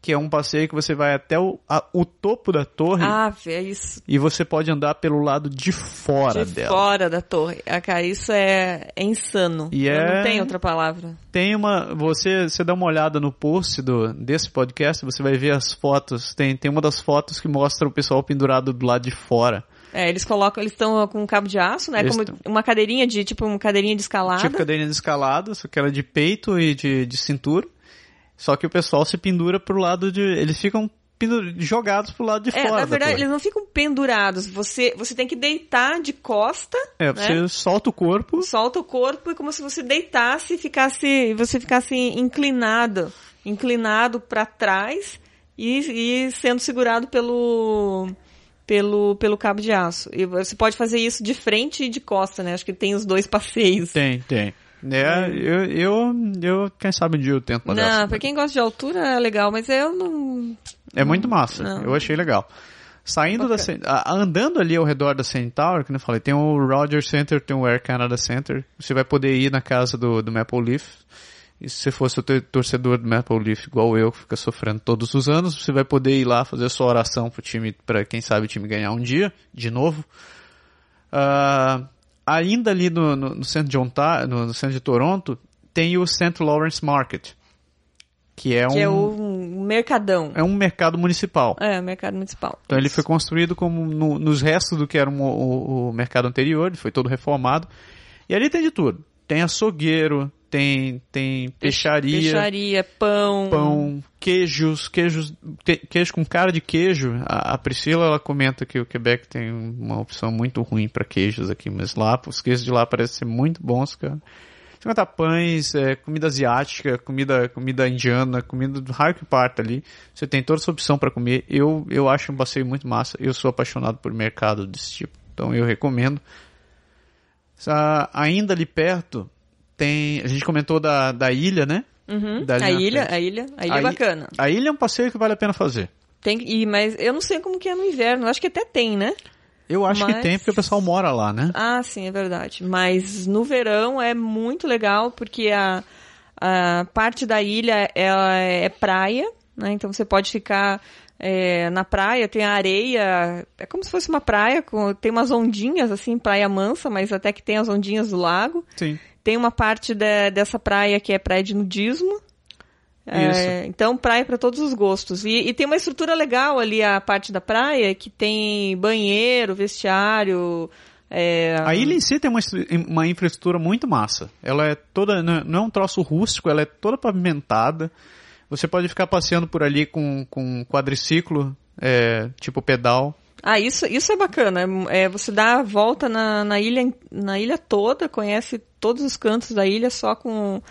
que é um passeio que você vai até o, a, o topo da torre. Ah, é isso. E você pode andar pelo lado de fora de dela. De fora da torre. Ah, cara, isso é, é insano. E é... Não tem outra palavra. Tem uma. Você, você dá uma olhada no post do, desse podcast, você vai ver as fotos. Tem, tem uma das fotos que mostra o pessoal pendurado do lado de fora. É, eles colocam, eles estão com um cabo de aço, né? Eles como uma cadeirinha de, tipo, uma cadeirinha de escalada. Tipo cadeirinha de escalada, só que ela de peito e de, de cintura. Só que o pessoal se pendura pro lado de. Eles ficam jogados pro lado de é, fora. Na verdade, eles não ficam pendurados. Você, você tem que deitar de costa. É, você né? solta o corpo. Solta o corpo e como se você deitasse e ficasse. Você ficasse inclinado. Inclinado para trás e, e sendo segurado pelo. Pelo, pelo cabo de aço. E você pode fazer isso de frente e de costa, né? Acho que tem os dois passeios. Tem, tem. É, eu, eu, eu, quem sabe um dia eu tento fazer Não, pra quem gosta de altura é legal, mas eu não... É muito massa, não. eu achei legal. Saindo da andando ali ao redor da Tower, que eu falei, tem o Rogers Center, tem o Air Canada Center. Você vai poder ir na casa do, do Maple Leaf. E se você fosse o torcedor do Maple Leaf, igual eu, que fica sofrendo todos os anos, você vai poder ir lá fazer a sua oração pro time, para quem sabe o time ganhar um dia, de novo. Uh, ainda ali no, no, no centro de Ontario, no, no centro de Toronto, tem o St. Lawrence Market, que é Que um é o mercadão. é um mercado municipal. É, o mercado municipal. Então ele Isso. foi construído como no- nos restos do que era um- o, o mercado anterior, ele foi todo reformado. E ali tem de tudo. Tem açougueiro, tem, tem peixaria, Peixaria, pão. pão, queijos, queijos, que- queijo com cara de queijo. A, a Priscila ela comenta que o Quebec tem uma opção muito ruim para queijos aqui, mas lá os queijos de lá parecem ser muito bons, cara. Você pães, é, comida asiática, comida, comida indiana, comida do raio que parta ali. Você tem toda essa opção para comer. Eu, eu acho um passeio muito massa. Eu sou apaixonado por mercado desse tipo. Então eu recomendo. Essa- ainda ali perto tem. A gente comentou da, da ilha, né? Uhum. A ilha, a ilha, a ilha é Aí- bacana. A ilha é um passeio que vale a pena fazer. Tem, e, mas eu não sei como que é no inverno. Acho que até tem, né? Eu acho que Mas- tem porque o pessoal mora lá, né? Ah, sim, é verdade. Mas no verão é muito legal porque a, a parte da ilha ela é praia, né? Então você pode ficar é, na praia, tem a areia, é como se fosse uma praia, com, tem umas ondinhas assim, praia mansa, mas até que tem as ondinhas do lago. Sim. Tem uma parte de- dessa praia que é praia de nudismo. É, então, praia para todos os gostos. E, e tem uma estrutura legal ali, a parte da praia, que tem banheiro, vestiário. é, A ilha em si tem uma, uma infraestrutura muito massa. Ela é toda, não é- não é um troço rústico, ela é toda pavimentada. Você pode ficar passeando por ali com, com quadriciclo, é, tipo pedal. Ah, isso, isso é bacana. É, você dá a volta na, na, ilha, na ilha toda, conhece todos os cantos da ilha só com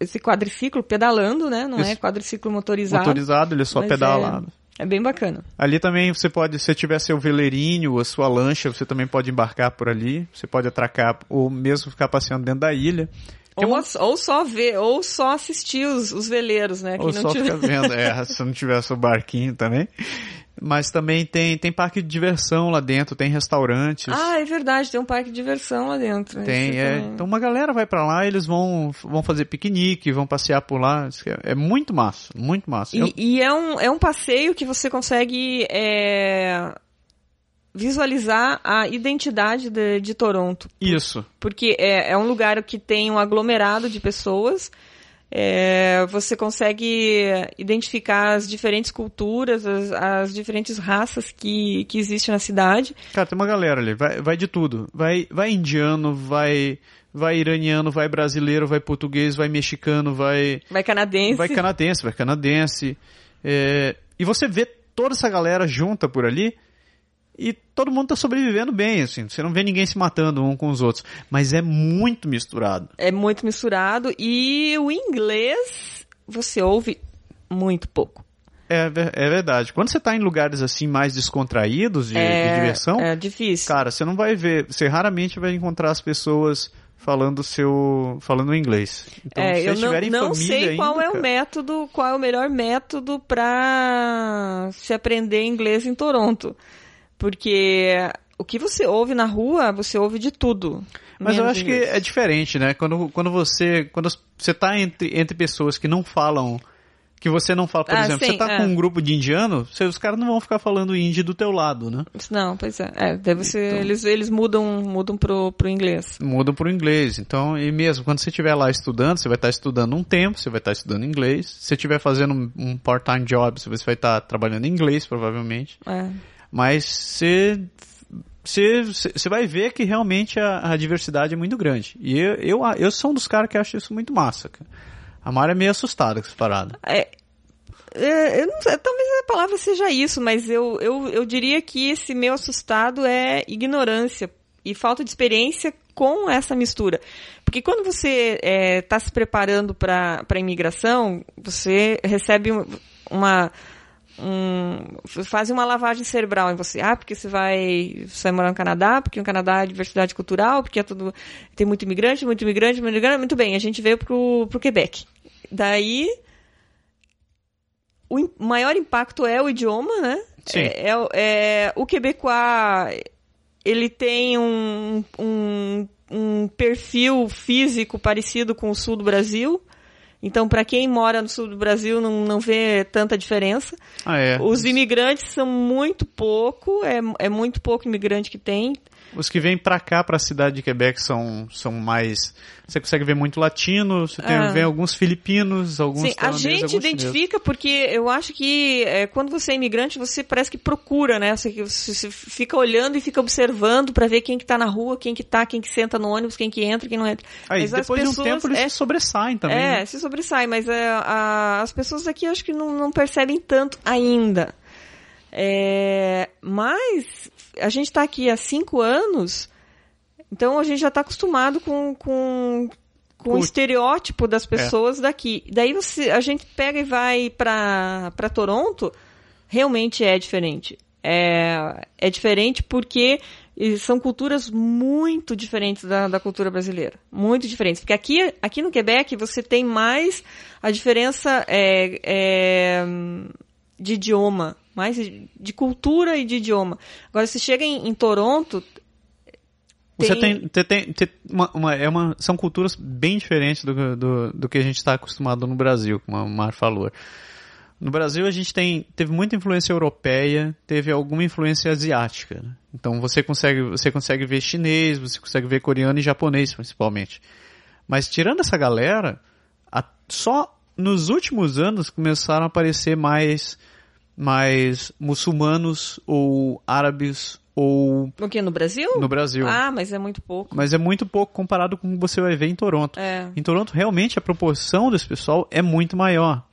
esse quadriciclo pedalando, né? Não é Isso. quadriciclo motorizado. Motorizado, ele é só mas pedalado. É, é bem bacana. Ali também você pode, se tiver seu veleirinho, a sua lancha, você também pode embarcar por ali. Você pode atracar ou mesmo ficar passeando dentro da ilha. Tem Ou, uma- ou só ver, ou só assistir os, os veleiros, né? Ou Quem só não tiver- ficar vendo, é, se não tiver seu barquinho também. Mas também tem, tem parque de diversão lá dentro, tem restaurantes. Ah, é verdade, tem um parque de diversão lá dentro. tem, é. Então uma galera vai pra lá, eles vão, vão fazer piquenique, vão passear por lá. É, é muito massa, muito massa. Eu- E, e é, um, é um passeio que você consegue é, visualizar a identidade de, de Toronto. Isso. Porque é, é um lugar que tem um aglomerado de pessoas. é, você consegue identificar as diferentes culturas, as, as diferentes raças que, que existem na cidade. Cara, tem uma galera ali, vai, vai de tudo. Vai, vai indiano, vai, vai iraniano, vai brasileiro, vai português, vai mexicano, vai, Vai canadense. vai canadense, vai canadense. É, e você vê toda essa galera junta por ali e todo mundo tá sobrevivendo bem, assim. Você não vê ninguém se matando um com os outros. Mas é muito misturado. É muito misturado. E o inglês você ouve muito pouco. É, é verdade. Quando você tá em lugares assim mais descontraídos de, de é, diversão, É difícil. cara, você não vai ver, você raramente vai encontrar as pessoas falando seu, falando inglês. Então, É, se eu não, tiverem não sei qual ainda, é o cara, método, qual é o melhor método para se aprender inglês em Toronto. Porque o que você ouve na rua, você ouve de tudo. Mas eu acho que inglês. é diferente, né? Quando, quando você quando você tá entre, entre pessoas que não falam que você não fala, por Ah, exemplo, sim, você tá é. com um grupo de indiano, os caras não vão ficar falando hindi do teu lado, né? Não, pois é. é deve ser, Então. eles, eles mudam, mudam pro, pro inglês. Mudam pro inglês. Então, e mesmo quando você estiver lá estudando, você vai estar estudando um tempo, você vai estar estudando inglês. Se você estiver fazendo um, um part-time job, você vai estar trabalhando em inglês, provavelmente. É. Mas você, você, vai ver que realmente a, a diversidade é muito grande. E eu, eu, eu sou um dos caras que acha isso muito massa. A Mara é meio assustada com essa parada. É, é, eu não talvez a palavra seja isso, mas eu, eu, eu diria que esse meu assustado é ignorância e falta de experiência com essa mistura. Porque quando você está se preparando para a imigração, você recebe um- uma. Um, faz uma lavagem cerebral em você. Ah, porque você vai, você vai morar no Canadá, porque no Canadá é diversidade cultural, porque é tudo, tem muito imigrante, muito imigrante, muito imigrante. Muito bem, a gente veio pro, pro Quebec. Daí, o maior impacto é o idioma, né? Sim. É, é, é- o quebecois, ele tem um, um, um perfil físico parecido com o sul do Brasil. Então, para quem mora no sul do Brasil, não, não vê tanta diferença. Ah, é. Os imigrantes são muito pouco, é, é muito pouco imigrante que tem. Os que vêm pra cá, pra cidade de Quebec, são, são mais. Você consegue ver muito latino, você tem, Ah. vê alguns filipinos, alguns Sim, a gente alguns chineses. identifica porque eu acho que é, quando você é imigrante, você parece que procura, né? Você, você- fica olhando e fica observando pra ver quem que tá na rua, quem que tá, quem que senta no ônibus, quem que entra, quem não entra. Aí, Mas as depois de um pessoas- tempo, eles é, se sobressaem também. É, né? se sobressai, mas é, a- as pessoas aqui acho que não, não percebem tanto ainda. É, mas a gente está aqui há cinco anos, então a gente já está acostumado com, com, com o estereótipo das pessoas daqui. Daí você, a gente pega e vai para Toronto, realmente é diferente. É, é diferente porque são culturas muito diferentes da, da cultura brasileira. Muito diferentes. Porque aqui, aqui no Quebec você tem mais a diferença é, é, de idioma. Mais de cultura e de idioma. Agora, se chega em, em Toronto. Você tem- tem, te- tem, te- uma, uma- é uma, são culturas bem diferentes do, do, do que a gente está acostumado no Brasil, como a Mar falou. No Brasil a gente tem, teve muita influência europeia, teve alguma influência asiática. né? Então você consegue, você consegue ver chinês, você consegue ver coreano e japonês principalmente. Mas tirando essa galera, a- só nos últimos anos começaram a aparecer mais, mais muçulmanos ou árabes ou O que? No Brasil? no Brasil. Ah, mas é muito pouco. Mas é muito pouco comparado com o que você vai ver em Toronto. É. Em Toronto, realmente, a proporção desse pessoal é muito maior.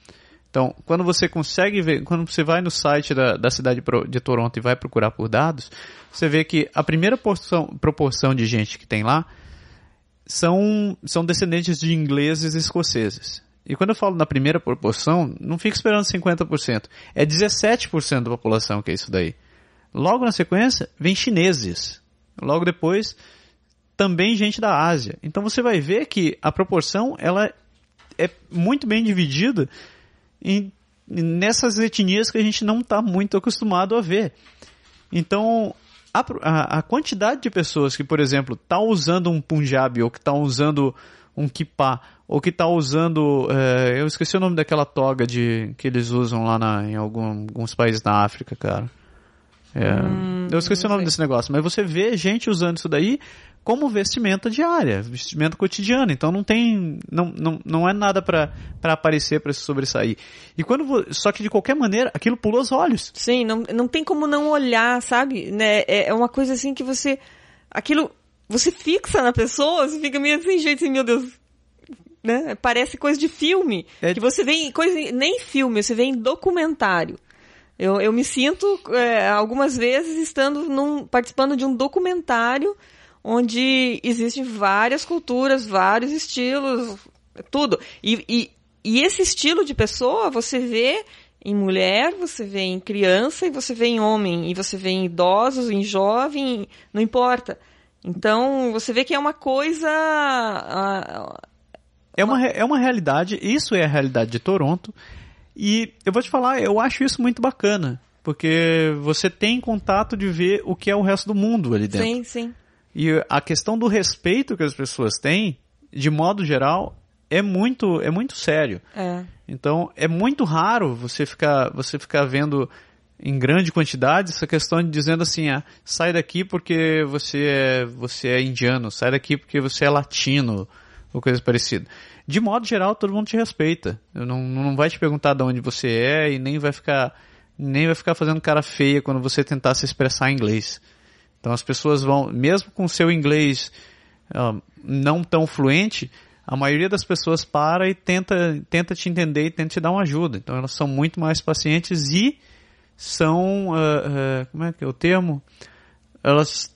Então, quando você consegue ver, quando você vai no site da, da cidade de Toronto e vai procurar por dados, você vê que a primeira porção, proporção de gente que tem lá são, são descendentes de ingleses e escoceses. E quando eu falo na primeira proporção, não fica esperando 50%. É 17% da população que é isso daí. Logo na sequência, vem chineses. Logo depois, também gente da Ásia. Então você vai ver que a proporção ela é muito bem dividida em, nessas etnias que a gente não está muito acostumado a ver. Então, a, a, a quantidade de pessoas que, por exemplo, está usando um Punjabi ou que está usando um kippah ou que está usando, eh, eu esqueci o nome daquela toga de que eles usam lá na, em algum- alguns países da África, cara. É, eu esqueci o nome sei. desse negócio, mas você vê gente usando isso daí como vestimenta diária, vestimenta cotidiana. Então não tem, não, não, não é nada para aparecer, para se sobressair. E quando só que de qualquer maneira, aquilo pula os olhos. Sim, não, não tem como não olhar, sabe? Né? É, é uma coisa assim que você. Aquilo. Você fixa na pessoa, você fica meio assim, gente, assim, meu Deus. Né? Parece coisa de filme. É- Que você vê em coisa. Nem filme, você vê em documentário. Eu, eu me sinto, é, algumas vezes, estando num, participando de um documentário onde existem várias culturas, vários estilos, tudo. E, e, e esse estilo de pessoa você vê em mulher, você vê em criança e você vê em homem, e você vê em idosos, em jovem, não importa. Então, você vê que é uma coisa. É uma, é uma realidade, isso é a realidade de Toronto. E eu vou te falar, eu acho isso muito bacana. Porque você tem contato de ver o que é o resto do mundo ali dentro. sim, sim. E a questão do respeito que as pessoas têm, de modo geral, é muito, é muito sério. É. Então, é muito raro você ficar, você ficar vendo em grande quantidade essa questão de dizendo assim, ah, sai daqui porque você é, você é indiano, sai daqui porque você é latino, ou coisa parecida. De modo geral, todo mundo te respeita. Não, não vai te perguntar de onde você é e nem vai ficar, nem vai ficar fazendo cara feia quando você tentar se expressar em inglês. Então as pessoas vão, mesmo com seu inglês ah, não tão fluente, a maioria das pessoas para e tenta, tenta te entender e tenta te dar uma ajuda. Então elas são muito mais pacientes e são, ah, ah, como é que é o termo? Elas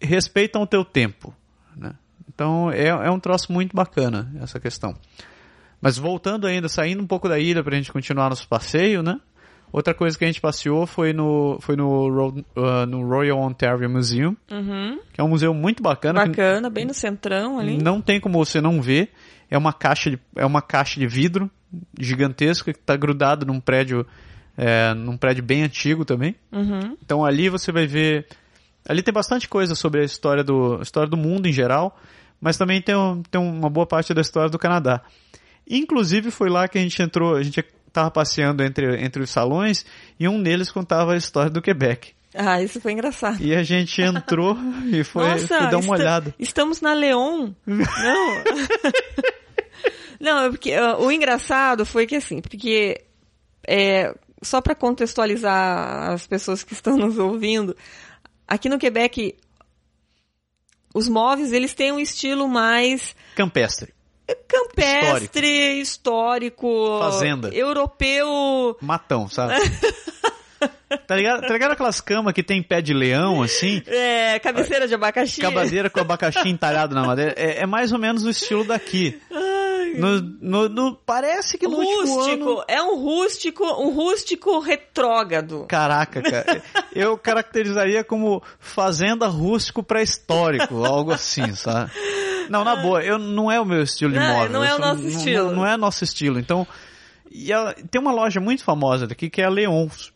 respeitam o teu tempo. Né? Então é, é um troço muito bacana essa questão. Mas voltando ainda, saindo um pouco da ilha para a gente continuar nosso passeio, né? Outra coisa que a gente passeou foi no, foi no, ah, no Royal Ontario Museum, Uhum. que é um museu muito bacana. Bacana, bem no centrão ali. não tem como você não ver. É uma caixa de, é uma caixa de vidro gigantesca que está grudado num prédio, é, num prédio bem antigo também. Uhum. Então ali você vai ver, ali tem bastante coisa sobre a história do, a história do mundo em geral, mas também tem, um- tem uma boa parte da história do Canadá. Inclusive foi lá que a gente entrou, a gente tava passeando entre, entre os salões e um deles contava a história do Quebec. Ah, isso foi engraçado. E a gente entrou e foi, Nossa, foi dar uma olhada. Estamos na Leon. Não. Não, é porque uh, o engraçado foi que assim, porque é, só para contextualizar as pessoas que estão nos ouvindo, aqui no Quebec os móveis eles têm um estilo mais Campestre. campestre, histórico, Fazenda. europeu. Matão, sabe? tá, ligado, tá ligado aquelas camas que tem pé de leão, assim? É, cabeceira de abacaxi. Cabadeira com abacaxi entalhado na madeira. É, é mais ou menos o estilo daqui. No, no- no- parece que no rústico, é um rústico, um rústico retrógrado. Caraca, cara. Eu caracterizaria como fazenda rústico pré-histórico, algo assim, sabe? Não, na boa, eu, não é o meu estilo de Não, móvel. não é o nosso não- estilo. Não, não é nosso estilo. Então, e ela- tem uma loja muito famosa daqui que é a Leons.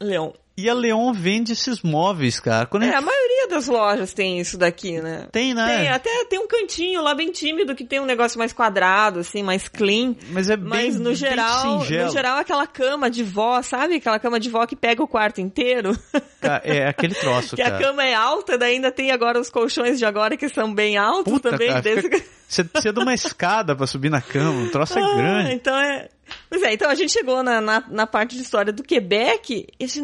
Leão. E a Leon vende esses móveis, cara. Quando É, gente a maioria das lojas tem isso daqui, né? tem, né? Tem, até tem um cantinho lá bem tímido que tem um negócio mais quadrado, assim, mais clean. Mas é bem, Mas no bem geral, singelo. no geral aquela cama de vó, sabe? Aquela cama de vó que pega o quarto inteiro. Cara, É aquele troço, que cara. a cama é alta, daí ainda tem agora os colchões de agora que são bem altos Puta, também. cara, desse- fica- Você precisa de uma escada pra subir na cama, o troço é Ah, grande. Então é. Pois é, então a gente chegou na, na, na parte de história do Quebec e, a gente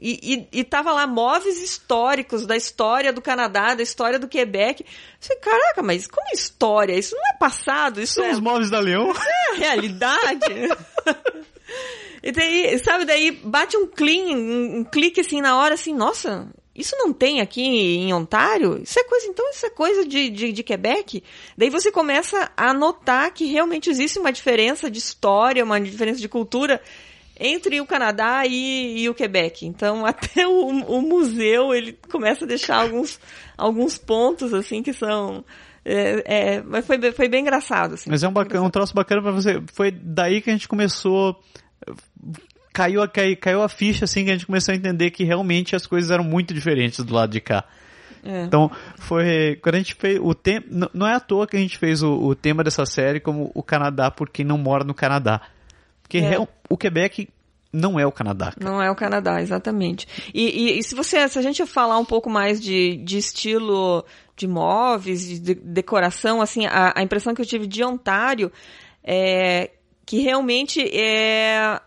e, e, e tava lá móveis históricos da história do Canadá, da história do Quebec. Eu falei, caraca, mas como história? Isso não é passado, isso São é os móveis da Leon. é a realidade. e daí, sabe, daí bate um clean, um, um clique assim na hora, assim, nossa, isso não tem aqui em Ontário? Isso é coisa, então isso é coisa de, de, de Quebec? Daí você começa a notar que realmente existe uma diferença de história, uma diferença de cultura entre o Canadá e, e o Quebec. Então, até o, o museu, ele começa a deixar alguns, alguns pontos, assim, que são... É, é, mas foi, bem- foi bem engraçado, assim. Mas é um, bacana, um troço bacana pra você. Foi daí que a gente começou. Caiu a, cai- caiu a ficha, assim, que a gente começou a entender que realmente as coisas eram muito diferentes do lado de cá. É. Então, foi. Quando a gente fez o tema. Não é à toa que a gente fez o, o tema dessa série como o Canadá por quem não mora no Canadá. Porque É. o Quebec não é o Canadá. cara. Não é o Canadá, exatamente. E, e- e se você, se a gente falar um pouco mais de, de estilo de móveis, de, de- decoração, assim, a, a impressão que eu tive de Ontário é que realmente é,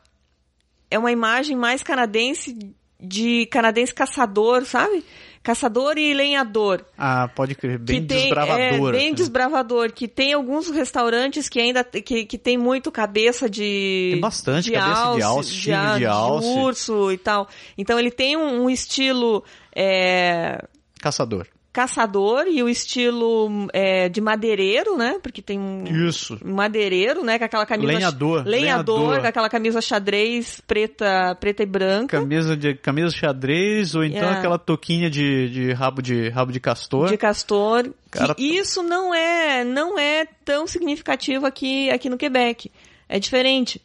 é uma imagem mais canadense de canadense caçador, sabe? Caçador e lenhador. Ah, pode crer. Bem que tem, desbravador. É, bem assim. desbravador, que tem alguns restaurantes que ainda que, que tem muito cabeça de Tem bastante cabeça de alce, chifre de a- alce. urso e tal. Então ele tem um, um estilo é, Caçador. Caçador e o estilo é, de madeireiro, né? Porque tem um Isso. madeireiro, né? Com aquela camisa Lenhador, lenhador, lenhador. com aquela camisa xadrez preta, preta e branca. Camisa de camisa xadrez ou então Yeah. aquela toquinha de, de rabo de rabo de castor. de castor. Cara- Que isso não é não é tão significativo aqui aqui no Quebec. É diferente.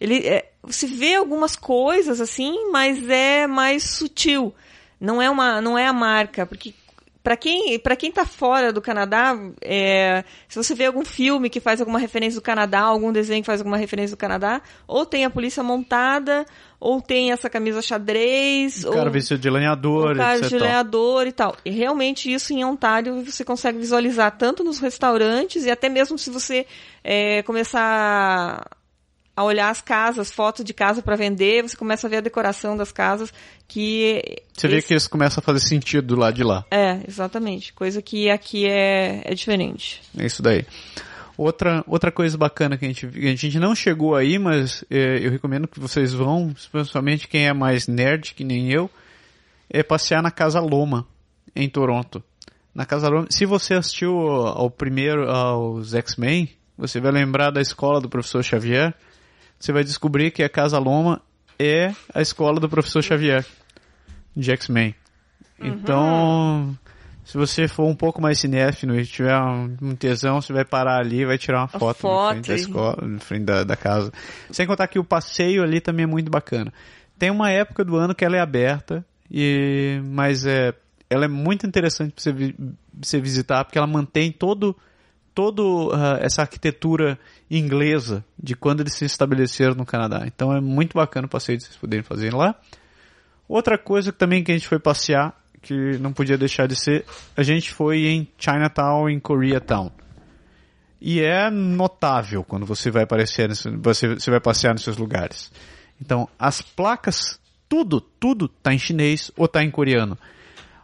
Ele é, você vê algumas coisas assim, mas é mais sutil. Não é uma não é a marca, porque para quem para quem tá fora do Canadá, é, se você vê algum filme que faz alguma referência do Canadá, algum desenho que faz alguma referência do Canadá, ou tem a polícia montada, ou tem essa camisa xadrez, O cara ou vestido de lenhador, um cara etc. de lenhador e tal. E realmente isso em Ontário você consegue visualizar tanto nos restaurantes e até mesmo se você é, começar a olhar as casas, fotos de casa para vender, você começa a ver a decoração das casas que Você vê esse- que isso começa a fazer sentido do lado de lá. é exatamente coisa que aqui é, é diferente. É isso daí. Outra, outra coisa bacana que a gente, a gente não chegou aí, mas é, eu recomendo que vocês vão, especialmente quem é mais nerd que nem eu, é passear na Casa Loma, em Toronto. Na Casa Loma, se você assistiu ao primeiro, aos X-Men, você vai lembrar da escola do professor Xavier, você vai descobrir que a Casa Loma é a escola do professor Xavier, de X-Men. Então, se você for um pouco mais cinéfilo e tiver um, tesão, você vai parar ali e vai tirar uma A foto, na foto frente da escola, na frente da, da casa. Sem contar que o passeio ali também é muito bacana. Tem uma época do ano que ela é aberta, e mas é, ela é muito interessante para você, você visitar, porque ela mantém todo toda uh, essa arquitetura inglesa de quando eles se estabeleceram no Canadá. Então é muito bacana o passeio de vocês poderem fazer lá. Outra coisa também que a gente foi passear, que não podia deixar de ser, a gente foi em Chinatown, em Koreatown. E é notável quando você vai aparecer, nesse, você, você vai passear nesses lugares. Então, as placas, tudo, tudo tá em chinês ou tá em coreano.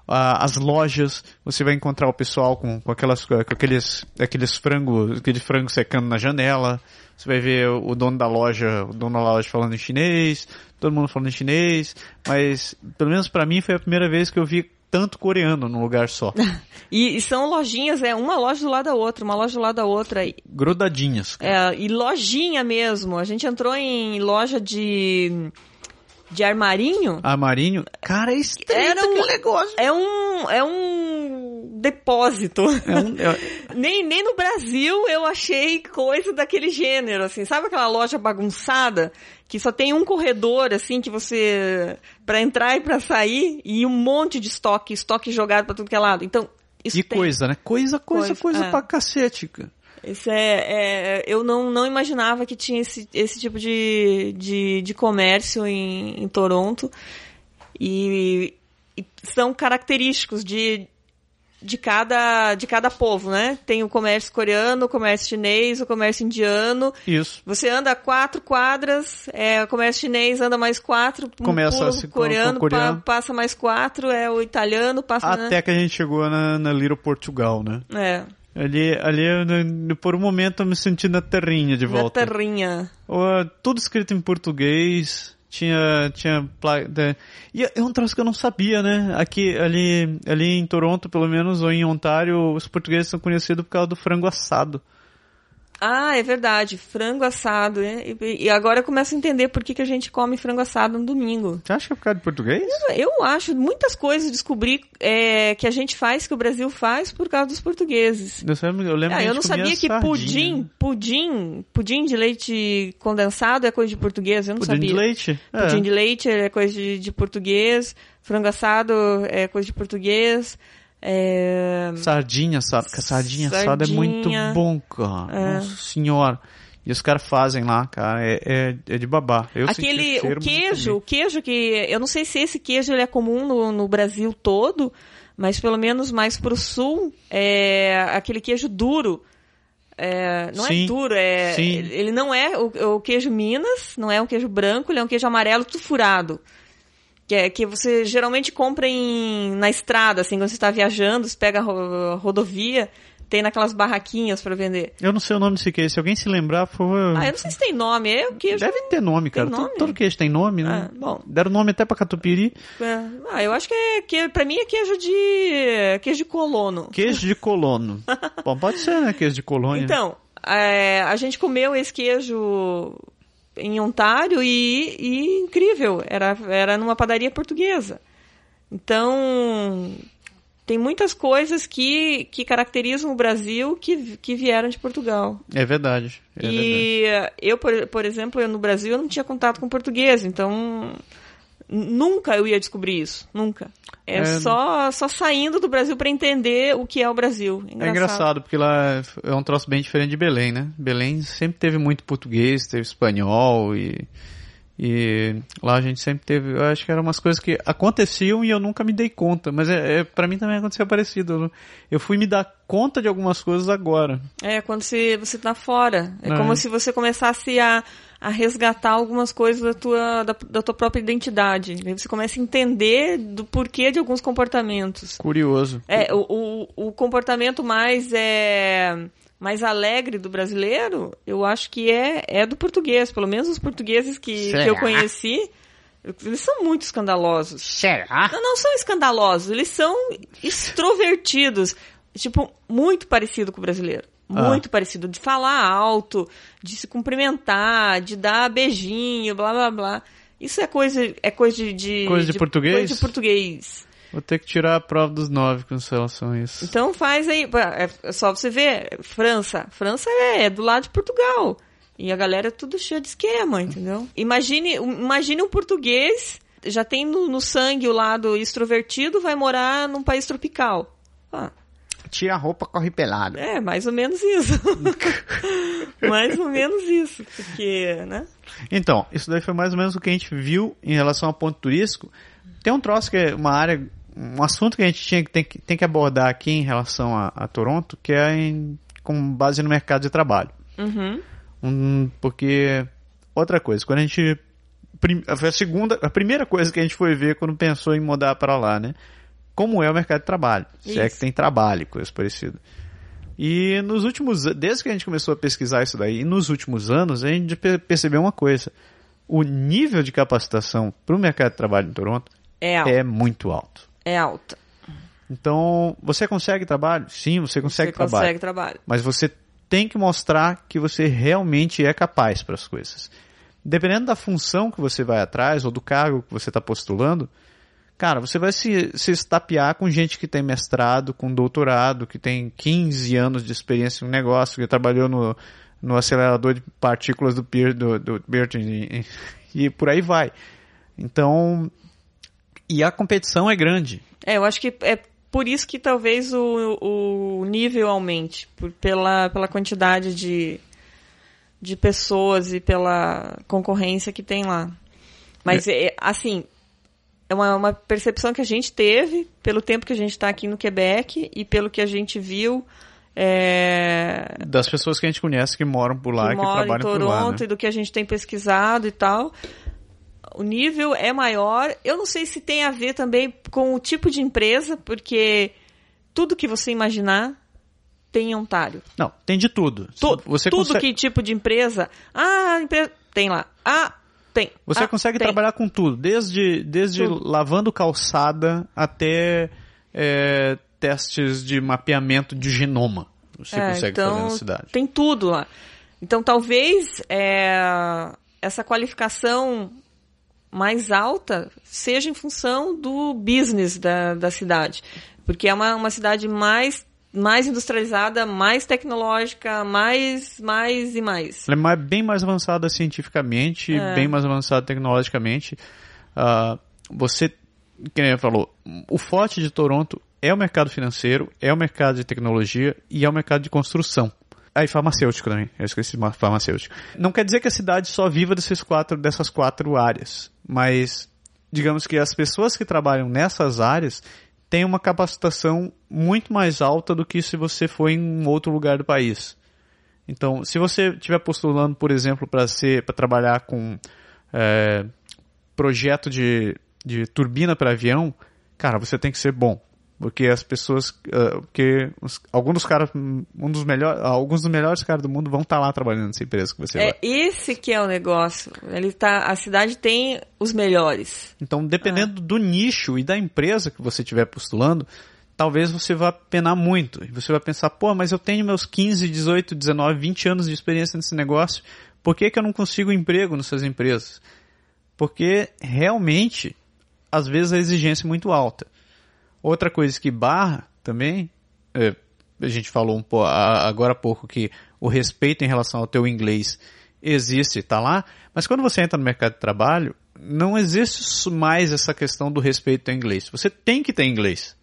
Uh, as lojas, você vai encontrar o pessoal com, com, aquelas, com aqueles, aqueles frangos, aquele frango secando na janela. Você vai ver o dono da loja, o dono da loja falando em chinês, todo mundo falando em chinês, mas pelo menos para mim foi a primeira vez que eu vi tanto coreano num lugar só. e, e, são lojinhas, é uma loja do lado da outra, uma loja do lado da outra. Grudadinhas. Cara. É, e lojinha mesmo. A gente entrou em loja de de armarinho. Armarinho? Cara, é estranho um, negócio. É um, é um depósito. É um, é... nem, nem no Brasil eu achei coisa daquele gênero, assim. Sabe aquela loja bagunçada? Que só tem um corredor, assim, que você... para entrar e para sair, e um monte de estoque, estoque jogado para tudo que é lado. Então, isso e tem... coisa, né? Coisa, coisa, coisa, coisa é. pra cacete, cara. Isso é, é, eu não, não imaginava que tinha esse, esse tipo de, de, de comércio em, em Toronto. E, e, são característicos de, de, cada, de cada povo, né? Tem o comércio coreano, o comércio chinês, o comércio indiano. Isso. Você anda quatro quadras, é, o comércio chinês anda mais quatro, Começa um pulo, coreano, com, coreano. Pa, passa mais quatro, é o italiano, passa... Até que a gente chegou na, na Little Portugal, né? É. Ali, ali por um momento eu me senti na terrinha de volta. Na terrinha. Tudo escrito em português. Tinha, tinha e é um troço que eu não sabia, né? Aqui, ali, ali em Toronto, pelo menos, ou em Ontário, os portugueses são conhecidos por causa do frango assado. Ah, é verdade. Frango assado. E, e agora eu começo a entender por que, que a gente come frango assado no domingo. Você acha que é por causa de português? Eu, eu acho. Muitas coisas descobri é, que a gente faz, que o Brasil faz, por causa dos portugueses. Eu, eu lembro ah, eu não sabia que pudim, pudim, pudim de leite condensado é coisa de português. Eu não pudim sabia. Pudim de leite? Pudim é. de leite é coisa de, de português. Frango assado é coisa de português. É... Sardinha assada. Sardinha, assada é muito bom, cara. É. Nossa senhora. E os caras fazem lá, cara, é, é, é de babá. Eu Aquele, o, o queijo, o queijo que, eu não sei se esse queijo ele é comum no, no Brasil todo, mas pelo menos mais pro sul, é aquele queijo duro. É, não é sim, é duro, é, sim. ele não é o, o, queijo Minas, não é um queijo branco, ele é um queijo amarelo tudo furado. Que é que você geralmente compra em, na estrada, assim, quando você está viajando, você pega a rodovia, tem naquelas barraquinhas para vender. Eu não sei o nome desse queijo. Se alguém se lembrar, por favor. Ah, eu não sei se tem nome. É o queijo. Deve ter nome, cara. Nome? Todo, todo, queijo tem nome, né? Ah, bom. Deram nome até pra catupiry. É. Ah, eu acho que é que para mim é queijo de queijo de colono. Queijo de colono. bom, pode ser, né? Queijo de colônia. Então, é, a gente comeu esse queijo em Ontário e, e incrível, era, era numa padaria portuguesa. Então, tem muitas coisas que, que caracterizam o Brasil que, que vieram de Portugal. É verdade. É e verdade. eu, por, por exemplo, eu no Brasil eu não tinha contato com português, então nunca eu ia descobrir isso, nunca. É, é, só, só saindo do Brasil para entender o que é o Brasil. Engraçado. É engraçado, porque lá é um troço bem diferente de Belém, né? Belém sempre teve muito português, teve espanhol e, e lá a gente sempre teve, eu acho que eram umas coisas que aconteciam e eu nunca me dei conta, mas é, é para mim também aconteceu parecido. Eu fui me dar conta de algumas coisas agora. É, quando você, você tá fora. É, é. como se você começasse a a resgatar algumas coisas da tua, da, da, tua própria identidade. Aí você começa a entender do porquê de alguns comportamentos. Curioso. É, o, o, o comportamento mais é mais alegre do brasileiro, eu acho que é, é do português. Pelo menos os portugueses que, que eu conheci, eles são muito escandalosos. Será? Não, não são escandalosos, eles são extrovertidos. Tipo, muito parecido com o brasileiro. Muito ah. parecido. De falar alto, de se cumprimentar, de dar beijinho, blá blá blá. Isso é coisa, é coisa de, de coisa de, de português? Coisa de português. Vou ter que tirar a prova dos nove com relação a isso. Então faz aí, é só você ver, França. França é, é do lado de Portugal. E a galera é tudo cheia de esquema, entendeu? Imagine, imagine um português, já tem no, no sangue o lado extrovertido, vai morar num país tropical. Ah, tira a roupa, corre pelado. É, mais ou menos isso. mais ou menos isso. Porque, né? Então, isso daí foi mais ou menos o que a gente viu em relação ao ponto turístico. Tem um troço que é uma área, um assunto que a gente tinha, tem, que- tem que abordar aqui em relação a, a Toronto, que é em- com base no mercado de trabalho. Uhum. Um, porque, outra coisa, quando a gente. Foi a segunda, a primeira coisa que a gente foi ver quando pensou em mudar para lá, né? Como é o mercado de trabalho. Se é Isso. que tem trabalho, coisas parecidas. E nos últimos, desde que a gente começou a pesquisar isso daí, e nos últimos anos, a gente pe- percebeu uma coisa. O nível de capacitação para o mercado de trabalho em Toronto É alta. é muito alto. É alta. Então, você consegue trabalho? Sim, você consegue Você trabalho. consegue trabalho. Mas você tem que mostrar que você realmente é capaz para as coisas. Dependendo da função que você vai atrás ou do cargo que você está postulando, cara, você vai se, se estapear com gente que tem mestrado, com doutorado, que tem 15 anos de experiência no negócio, que trabalhou no, no acelerador de partículas do, Pear- do, do e, e por aí vai. Então, e a competição é grande. É, eu acho que é por isso que talvez o, o nível aumente, por- pela, pela quantidade de, de pessoas e pela concorrência que tem lá. Mas, é, assim, é uma, uma percepção que a gente teve pelo tempo que a gente está aqui no Quebec e pelo que a gente viu é, Das pessoas que a gente conhece que moram por lá que e que trabalham por lá. Toronto né? e do que a gente tem pesquisado e tal. O nível é maior. Eu não sei se tem a ver também com o tipo de empresa, porque tudo que você imaginar tem em Ontário. Não, tem de tudo. Tu- você tudo consegue, que tipo de empresa. Ah, empresa. Tem lá. Ah, tem. você Ah, consegue tem. trabalhar com tudo, desde, desde Tudo. lavando calçada até é, testes de mapeamento de genoma. Você É, consegue então, fazer na cidade. Tem tudo lá. Então, talvez é, essa qualificação mais alta seja em função do business da, da cidade. Porque é uma, uma cidade mais, mais industrializada, mais tecnológica, mais, mais e mais. Ela é bem mais avançada cientificamente, É. bem mais avançada tecnologicamente. Ah, você, que nem falou, o forte de Toronto é o mercado financeiro, é o mercado de tecnologia e é o mercado de construção. Ah, e farmacêutico também. Eu esqueci de farmacêutico. Não quer dizer que a cidade só viva desses quatro, dessas quatro áreas, mas digamos que as pessoas que trabalham nessas áreas têm uma capacitação muito mais alta do que se você for em um outro lugar do país. Então, se você estiver postulando, por exemplo, para ser, para trabalhar com é, projeto de, de turbina para avião, cara, você tem que ser bom, porque as pessoas, ah, porque os- alguns dos caras, um dos melhores, alguns dos melhores caras do mundo vão estar lá trabalhando nessa empresa que você vai. É esse que é o negócio. Ele tá, a cidade tem os melhores. Então, dependendo do nicho e da empresa que você estiver postulando, talvez você vá penar muito. E você vai pensar, pô, mas eu tenho meus 15, 18, 19, 20 anos de experiência nesse negócio, por que, que eu não consigo emprego nessas empresas? Porque realmente, às vezes a exigência é muito alta. Outra coisa que barra também, é, a gente falou um po- a- agora há pouco que o respeito em relação ao teu inglês existe, está lá, mas quando você entra no mercado de trabalho, não existe mais essa questão do respeito ao inglês. Você tem que ter inglês.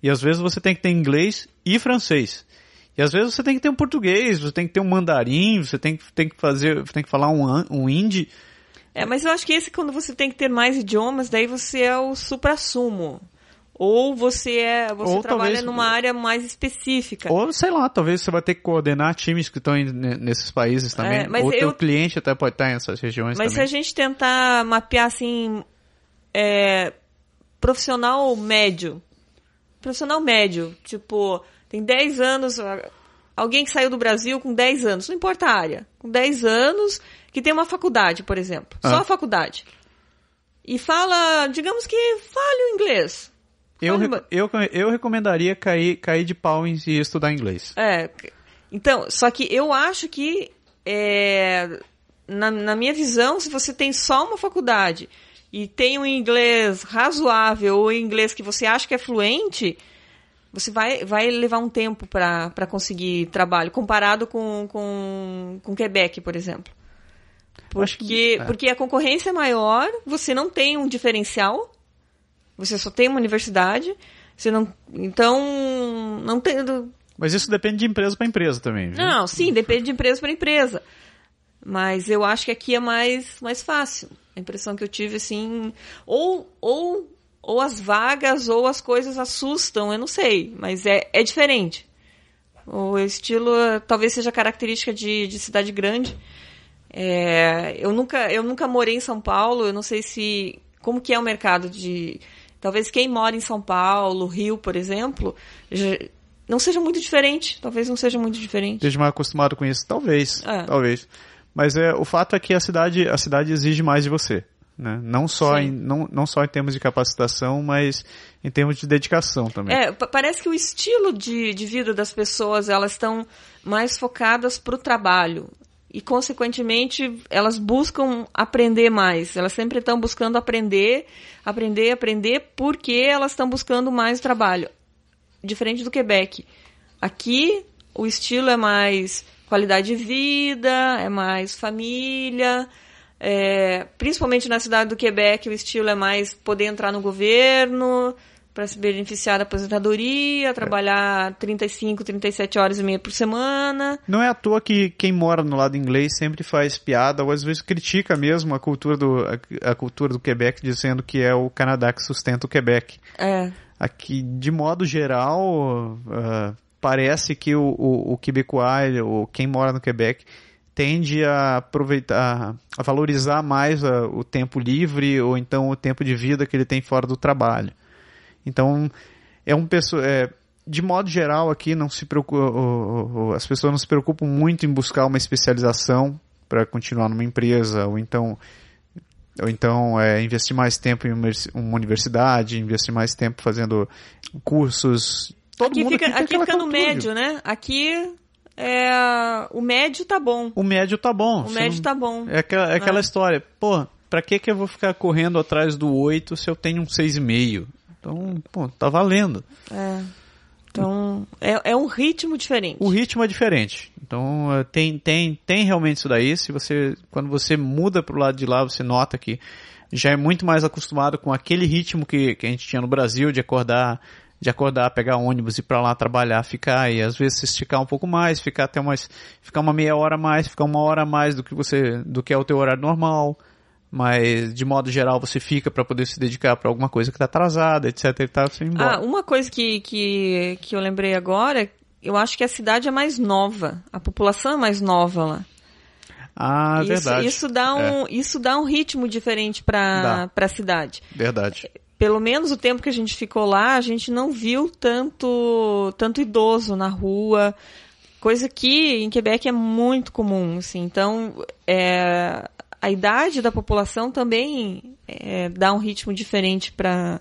E às vezes você tem que ter inglês e francês. E às vezes você tem que ter um português, você tem que ter um mandarim, você tem que, tem que fazer, tem que falar um, um hindi. É, mas eu acho que esse, quando você tem que ter mais idiomas, daí você é o supra-sumo. Ou você é, você Ou trabalha talvez- numa área mais específica. Ou, sei lá, talvez você vai ter que coordenar times que estão nesses países também. É, mas Ou teu eu- cliente até pode estar nessas regiões Mas se a também. gente tentar mapear assim, é, profissional médio, profissional médio, tipo, tem 10 anos, alguém que saiu do Brasil com 10 anos, não importa a área, com 10 anos, que tem uma faculdade, por exemplo, só Ah. a faculdade. E fala, digamos que fale o inglês. Eu, eu, eu recomendaria cair, cair de pau em e estudar inglês. É, então, só que eu acho que, é, na, na minha visão, se você tem só uma faculdade e tem um inglês razoável ou inglês que você acha que é fluente, você vai, vai levar um tempo para conseguir trabalho, comparado com, com, com Quebec, por exemplo. Acho que- Porque, é. porque a concorrência é maior, você não tem um diferencial, você só tem uma universidade, você não. Então, não tem. Mas isso depende de empresa para empresa também. Viu? Não, sim, depende de empresa para empresa. Mas eu acho que aqui é mais, mais fácil. A impressão que eu tive, assim. Ou, ou, ou as vagas ou as coisas assustam, eu não sei. Mas é, é diferente. O estilo talvez seja característica de, de cidade grande. É, eu, nunca, eu nunca morei em São Paulo, eu não sei se. Como que é o mercado de. Talvez quem mora em São Paulo, Rio, por exemplo, não seja muito diferente. Talvez não seja muito diferente. Esteja mais acostumado com isso. Talvez. É. Talvez. Mas é, o fato é que a cidade, a cidade exige mais de você. Né? Não, só em, não, não só em termos de capacitação, mas em termos de dedicação também. É, parece que o estilo de, de vida das pessoas, elas estão mais focadas para o trabalho. E, consequentemente, elas buscam aprender mais. Elas sempre estão buscando aprender, aprender, aprender, porque elas estão buscando mais trabalho. Diferente do Quebec. Aqui, o estilo é mais qualidade de vida, é mais família. É, principalmente na cidade do Quebec, o estilo é mais poder entrar no governo para se beneficiar da aposentadoria, trabalhar 35, 37 horas e meia por semana. Não é à toa que quem mora no lado inglês sempre faz piada ou às vezes critica mesmo a cultura do, a, a cultura do Quebec, dizendo que é o Canadá que sustenta o Quebec. É. Aqui, de modo geral, uh, parece que o, o, o Quebecois, ou quem mora no Quebec, tende a aproveitar, a valorizar mais a, o tempo livre ou então o tempo de vida que ele tem fora do trabalho. Então, é um pessoa, é, de modo geral aqui não se preocupa, as pessoas não se preocupam muito em buscar uma especialização para continuar numa empresa ou então ou então é, investir mais tempo em uma universidade, investir mais tempo fazendo cursos todo aqui mundo fica, aqui, aqui fica no médio, né? Aqui é, o médio tá bom. O médio tá bom. O médio não, tá bom. É aquela, é aquela é. história, pô, pra que que eu vou ficar correndo atrás do 8 se eu tenho um 6,5? Então, pô, tá valendo. É. Então, é, é um ritmo diferente. O ritmo é diferente. Então, é, tem, tem, tem realmente isso daí. Se você, quando você muda pro lado de lá, você nota que já é muito mais acostumado com aquele ritmo que, que a gente tinha no Brasil, de acordar de acordar, pegar ônibus e para lá trabalhar, ficar e às vezes se esticar um pouco mais, ficar até mais, ficar uma meia hora a mais, ficar uma hora a mais do que você, do que é o teu horário normal, mas de modo geral você fica para poder se dedicar para alguma coisa que está atrasada, etc e tal, você embora. Ah, uma coisa que, que, que eu lembrei agora, eu acho que a cidade é mais nova, a população é mais nova lá. Ah, isso, verdade. Isso dá um, é. isso dá um ritmo diferente para a cidade. Verdade pelo menos o tempo que a gente ficou lá, a gente não viu tanto, tanto idoso na rua, coisa que em Quebec é muito comum, assim. Então, é, a idade da população também é, dá um ritmo diferente para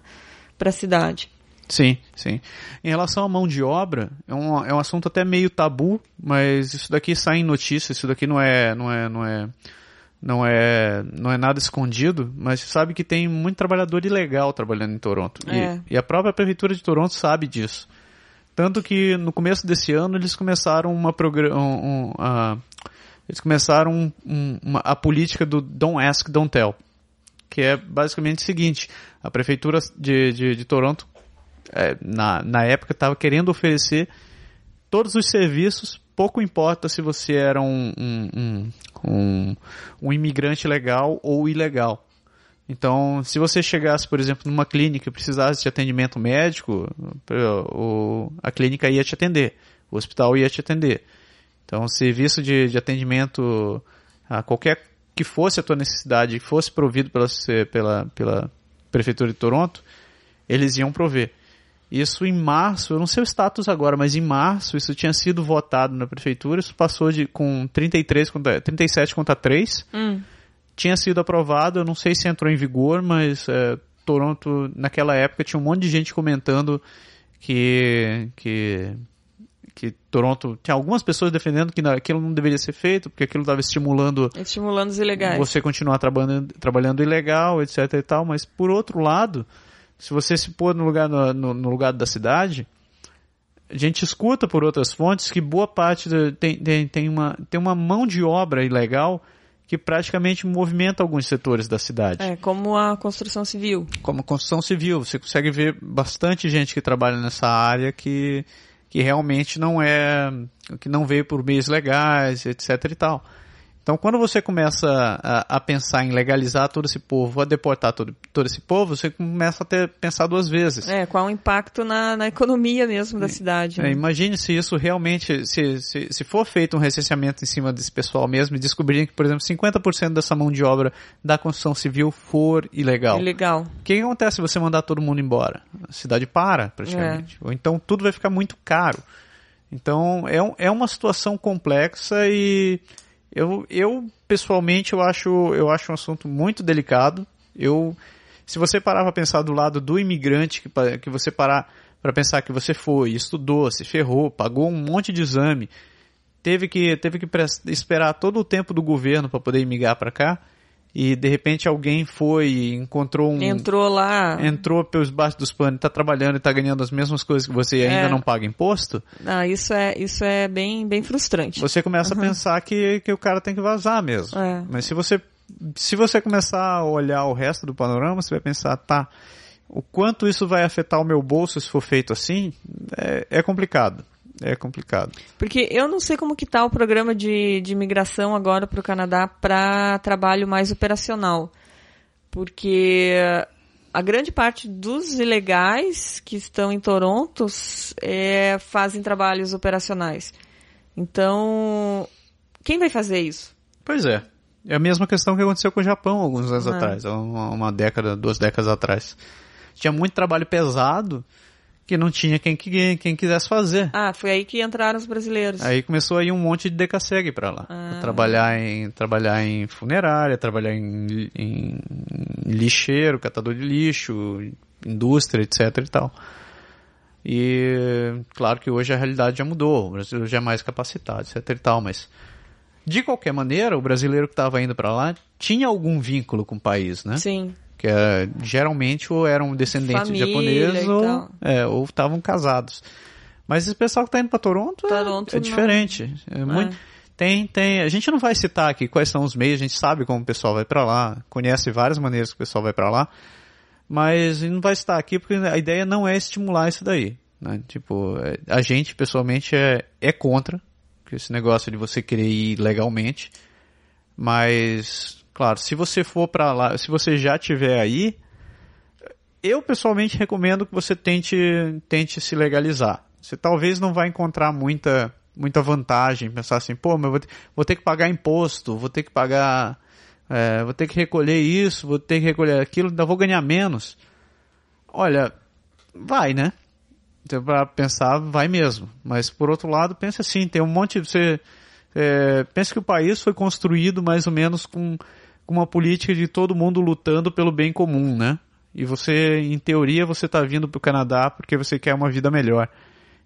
a cidade. Sim, sim. Em relação à mão de obra, é um, é um assunto até meio tabu, mas isso daqui sai em notícia, isso daqui não é, não é, não é não é, não é nada escondido, mas sabe que tem muito trabalhador ilegal trabalhando em Toronto. É. E, e, a própria prefeitura de Toronto sabe disso. Tanto que no começo desse ano eles começaram uma um, um, uh, eles começaram um, uma, a política do Don't Ask, Don't Tell, que é basicamente o seguinte: a prefeitura de, de, de Toronto é, na, na época estava querendo oferecer todos os serviços pouco importa se você era um, um, um, um, imigrante legal ou ilegal. Então, se você chegasse, por exemplo, numa clínica e precisasse de atendimento médico, o, a clínica ia te atender, o hospital ia te atender. Então, serviço de, de atendimento a qualquer que fosse a tua necessidade, fosse provido pela, pela, pela Prefeitura de Toronto, eles iam prover. Isso em março, eu não sei o status agora, mas em março isso tinha sido votado na prefeitura, isso passou de com 33 contra 37 contra 3. Hum. Tinha sido aprovado, eu não sei se entrou em vigor, mas é, Toronto naquela época tinha um monte de gente comentando que que que Toronto tinha algumas pessoas defendendo que aquilo não deveria ser feito, porque aquilo estava estimulando estimulando os ilegais. Você continuar trabalhando trabalhando ilegal, etc e tal, mas por outro lado, se você se pôr no lugar, no, no, lugar da cidade, a gente escuta por outras fontes que boa parte do, tem, tem, tem, uma, tem uma mão de obra ilegal que praticamente movimenta alguns setores da cidade. É, como a construção civil. Como a construção civil. Você consegue ver bastante gente que trabalha nessa área que, que realmente não é, que não veio por meios legais, etc e tal. Então, quando você começa a, a, pensar em legalizar todo esse povo, a deportar todo, todo esse povo, você começa a ter pensar duas vezes. É, qual o impacto na, na economia mesmo da cidade. É, né? imagine se isso realmente, se, se, se, for feito um recenseamento em cima desse pessoal mesmo e descobrirem que, por exemplo, 50% dessa mão de obra da construção civil for ilegal. Ilegal. O que, que acontece se você mandar todo mundo embora? A cidade para, praticamente. É. Ou então tudo vai ficar muito caro. Então, é, é uma situação complexa e eu, eu pessoalmente eu acho, eu acho um assunto muito delicado. Eu, se você parar para pensar do lado do imigrante, que, que você parar para pensar que você foi, estudou, se ferrou, pagou um monte de exame, teve que, teve que esperar todo o tempo do governo para poder migrar para cá, e de repente alguém foi e encontrou um. Entrou lá. Entrou pelos baixos dos panos, está trabalhando e está ganhando as mesmas coisas que você e ainda é. não paga imposto. Ah, isso é, isso é bem, bem frustrante. Você começa uhum. a pensar que, que o cara tem que vazar mesmo. É. Mas se você, se você começar a olhar o resto do panorama, você vai pensar, tá, o quanto isso vai afetar o meu bolso se for feito assim, é, é complicado é complicado. Porque eu não sei como que tá o programa de, de imigração agora para o Canadá para trabalho mais operacional. Porque a grande parte dos ilegais que estão em Toronto é, fazem trabalhos operacionais. Então, quem vai fazer isso? Pois é. É a mesma questão que aconteceu com o Japão alguns anos ah. atrás, uma, uma década, duas décadas atrás. Tinha muito trabalho pesado que não tinha quem, quem quisesse fazer. Ah, foi aí que entraram os brasileiros. Aí começou aí um monte de decasegue para lá. Ah. Trabalhar em, trabalhar em funerária, trabalhar em, em, lixeiro, catador de lixo, indústria, etc e tal. E claro que hoje a realidade já mudou, o Brasil já é mais capacitado, etc e tal, mas de qualquer maneira, o brasileiro que estava indo para lá tinha algum vínculo com o país, né? Sim que é, geralmente ou eram descendentes Família de japoneses ou é, estavam casados. Mas esse pessoal que está indo para Toronto, é, Toronto, é, é diferente. É muito, tem, tem. A gente não vai citar aqui quais são os meios. A gente sabe como o pessoal vai para lá, conhece várias maneiras que o pessoal vai para lá, mas não vai citar aqui porque a ideia não é estimular isso daí. Né? Tipo, é, a gente pessoalmente é, é contra esse negócio de você querer ir legalmente, mas Claro, se você for para lá, se você já tiver aí, eu pessoalmente recomendo que você tente, tente se legalizar. Você talvez não vai encontrar muita, muita vantagem, pensar assim, pô, mas vou, vou ter que pagar imposto, vou ter que pagar, é, vou ter que recolher isso, vou ter que recolher aquilo, ainda vou ganhar menos. Olha, vai, né? Então, para pensar, vai mesmo. Mas por outro lado, pense assim, tem um monte, você é, pensa que o país foi construído mais ou menos com com uma política de todo mundo lutando pelo bem comum, né? E você, em teoria, você está vindo para o Canadá porque você quer uma vida melhor.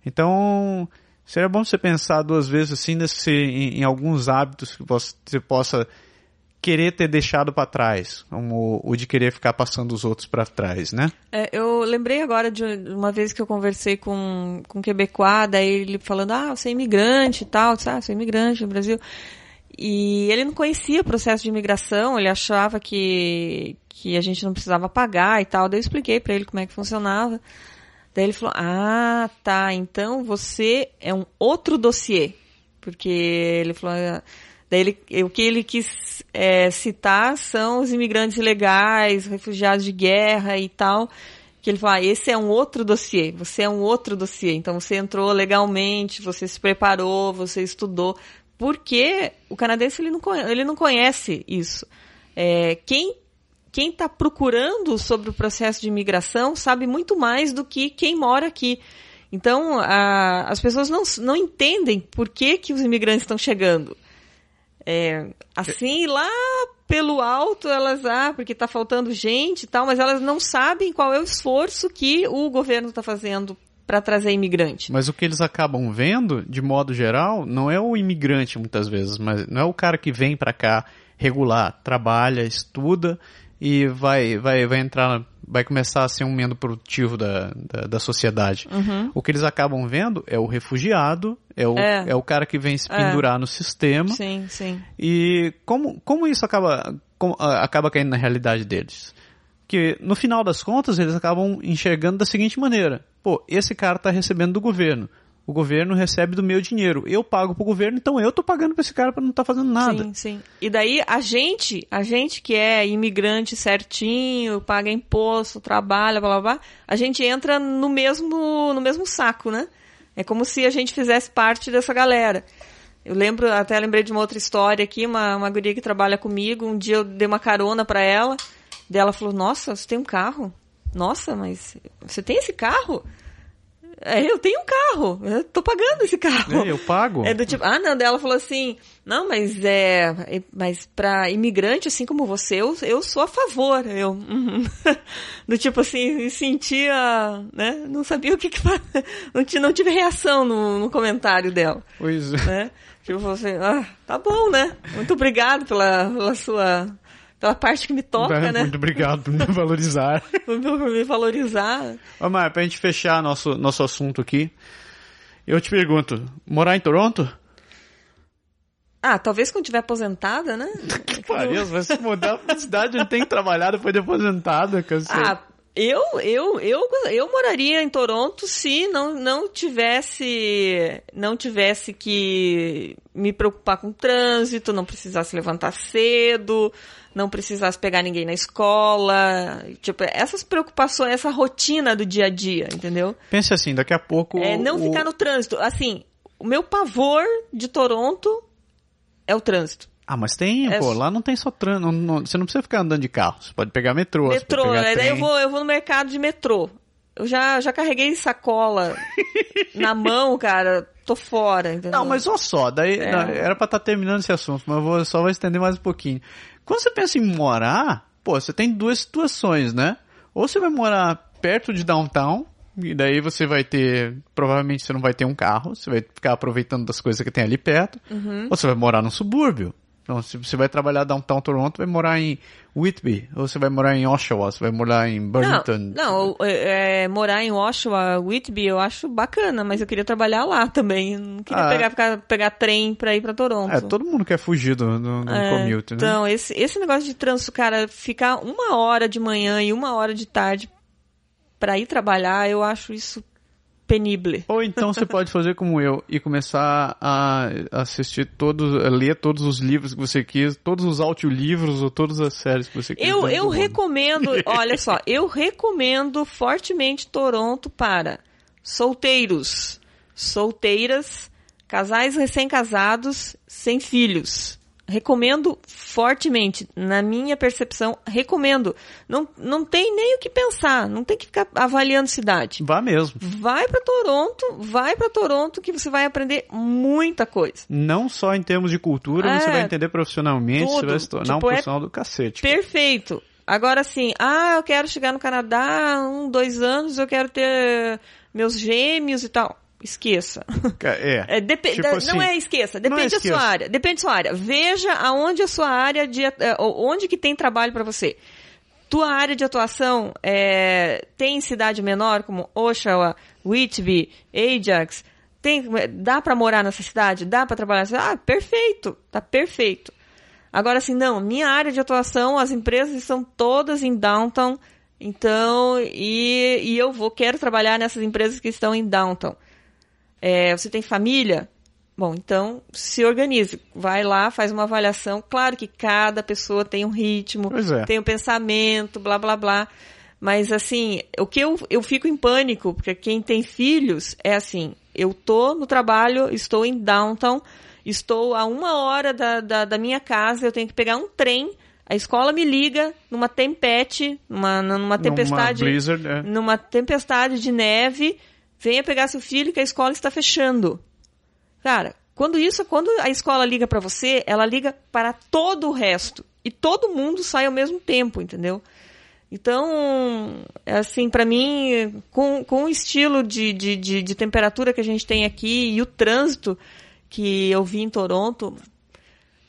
Então, seria bom você pensar duas vezes assim nesse, em, em alguns hábitos que você possa querer ter deixado para trás, como o de querer ficar passando os outros para trás, né? É, eu lembrei agora de uma vez que eu conversei com, com um quebecois, daí ele falando, ah, você é imigrante e tal, disse, ah, sou imigrante no Brasil. E ele não conhecia o processo de imigração, ele achava que, que a gente não precisava pagar e tal. Daí eu expliquei para ele como é que funcionava. Daí ele falou: Ah, tá, então você é um outro dossiê. Porque ele falou. Daí ele, o que ele quis é, citar são os imigrantes ilegais, refugiados de guerra e tal. Que ele falou: ah, esse é um outro dossiê, você é um outro dossiê. Então você entrou legalmente, você se preparou, você estudou porque o canadense ele não, ele não conhece isso. É, quem quem está procurando sobre o processo de imigração sabe muito mais do que quem mora aqui. Então, a, as pessoas não, não entendem por que, que os imigrantes estão chegando. É, assim, lá pelo alto, elas, ah, porque está faltando gente e tal, mas elas não sabem qual é o esforço que o governo está fazendo para trazer imigrante. Mas o que eles acabam vendo, de modo geral, não é o imigrante muitas vezes, mas não é o cara que vem para cá regular, trabalha, estuda e vai, vai, vai entrar, vai começar a ser um membro produtivo da, da, da sociedade. Uhum. O que eles acabam vendo é o refugiado, é o, é. é o cara que vem se é. pendurar é. no sistema. Sim, sim. E como, como isso acaba, como, acaba caindo na realidade deles? Que no final das contas eles acabam enxergando da seguinte maneira: pô, esse cara está recebendo do governo. o governo recebe do meu dinheiro. Eu pago pro governo, então eu tô pagando pra esse cara pra não estar tá fazendo nada. Sim, sim. E daí a gente, a gente que é imigrante certinho, paga imposto, trabalha, blá blá blá, a gente entra no mesmo, no mesmo saco, né? É como se a gente fizesse parte dessa galera. Eu lembro, até lembrei de uma outra história aqui, uma, uma guria que trabalha comigo, um dia eu dei uma carona para ela, dela falou, nossa, você tem um carro? Nossa, mas você tem esse carro? É, eu tenho um carro, eu tô pagando esse carro. É, eu pago. É do tipo, ah, não, dela falou assim, não, mas é, mas para imigrante assim como você, eu, eu sou a favor. Eu, uhum. do tipo assim, sentia, né, não sabia o que que não, não tive reação no, no comentário dela. Pois é. Né? Tipo assim, ah, tá bom, né? Muito obrigado pela, pela sua pela parte que me toca, Muito né? Muito obrigado por me valorizar. por me valorizar. Ô, Maia, pra gente fechar nosso, nosso assunto aqui, eu te pergunto, morar em Toronto? Ah, talvez quando tiver aposentada, né? que pariu, vai se mudar pra cidade onde tem que trabalhar depois de aposentada. Ah, eu, eu, eu, eu moraria em Toronto se não, não tivesse não tivesse que me preocupar com o trânsito, não precisasse levantar cedo, não precisasse pegar ninguém na escola, tipo, essas preocupações, essa rotina do dia a dia, entendeu? Pense assim, daqui a pouco... É, não o... ficar no trânsito. Assim, o meu pavor de Toronto é o trânsito. Ah, mas tem, é... pô, lá não tem só trânsito, você não precisa ficar andando de carro, você pode pegar metrô, Metrô, pegar daí eu vou, eu vou no mercado de metrô. Eu já, já carreguei sacola na mão, cara, tô fora, entendeu? Não, mas olha só, daí é. era pra estar tá terminando esse assunto, mas eu vou, só vou estender mais um pouquinho. Quando você pensa em morar, pô, você tem duas situações, né? Ou você vai morar perto de downtown, e daí você vai ter, provavelmente você não vai ter um carro, você vai ficar aproveitando das coisas que tem ali perto, uhum. ou você vai morar no subúrbio. Então, se você vai trabalhar downtown Toronto, vai morar em Whitby, ou você vai morar em Oshawa, você vai morar em Burlington. Não, não é, é, morar em Oshawa, Whitby, eu acho bacana, mas eu queria trabalhar lá também. não queria ah, pegar, ficar, pegar trem pra ir pra Toronto. É, todo mundo quer fugir do, do, do é, commute, né? Então, esse, esse negócio de trânsito, cara, ficar uma hora de manhã e uma hora de tarde para ir trabalhar, eu acho isso penible. Ou então você pode fazer como eu e começar a assistir todos, a ler todos os livros que você quis, todos os audiolivros ou todas as séries que você quis. Eu, eu recomendo, olha só, eu recomendo fortemente Toronto para solteiros, solteiras, casais recém-casados, sem filhos. Recomendo fortemente, na minha percepção, recomendo. Não, não tem nem o que pensar, não tem que ficar avaliando cidade. Vá mesmo. Vai para Toronto, vai para Toronto que você vai aprender muita coisa. Não só em termos de cultura, é, você vai entender profissionalmente, tudo. você vai se tornar tipo, um é profissional é do cacete. Perfeito. Agora assim, ah, eu quero chegar no Canadá, um, dois anos, eu quero ter meus gêmeos e tal esqueça. É. é tipo da, assim, não é esqueça, depende é da sua área. Depende da sua área. Veja aonde a sua área de é, onde que tem trabalho para você. Tua área de atuação é, tem cidade menor como Oshawa, Whitby, Ajax. Tem, dá para morar nessa cidade? Dá para trabalhar? Ah, perfeito, tá perfeito. Agora assim, não, minha área de atuação, as empresas estão todas em downtown, então, e, e eu vou, quero trabalhar nessas empresas que estão em downtown. É, você tem família? Bom, então se organize. Vai lá, faz uma avaliação. Claro que cada pessoa tem um ritmo, é. tem um pensamento, blá blá blá. Mas assim, o que eu, eu fico em pânico, porque quem tem filhos é assim, eu tô no trabalho, estou em downtown, estou a uma hora da, da, da minha casa, eu tenho que pegar um trem, a escola me liga numa tempete, numa, numa tempestade. Numa, blizzard, é. numa tempestade de neve venha pegar seu filho que a escola está fechando. Cara, quando isso, quando a escola liga para você, ela liga para todo o resto. E todo mundo sai ao mesmo tempo, entendeu? Então, é assim, para mim, com, com o estilo de, de, de, de, temperatura que a gente tem aqui e o trânsito que eu vi em Toronto,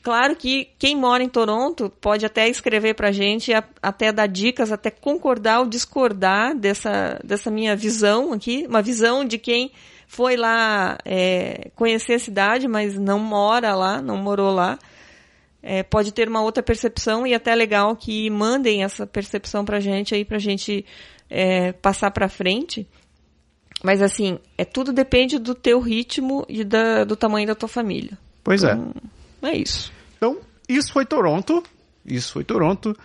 Claro que quem mora em Toronto pode até escrever para a gente, até dar dicas, até concordar ou discordar dessa, dessa minha visão aqui, uma visão de quem foi lá é, conhecer a cidade, mas não mora lá, não morou lá. É, pode ter uma outra percepção e até legal que mandem essa percepção para a gente aí, para a gente é, passar para frente. Mas assim, é tudo depende do teu ritmo e da, do tamanho da tua família. Pois é. Então, é isso. Então, isso foi Toronto. Isso foi Toronto.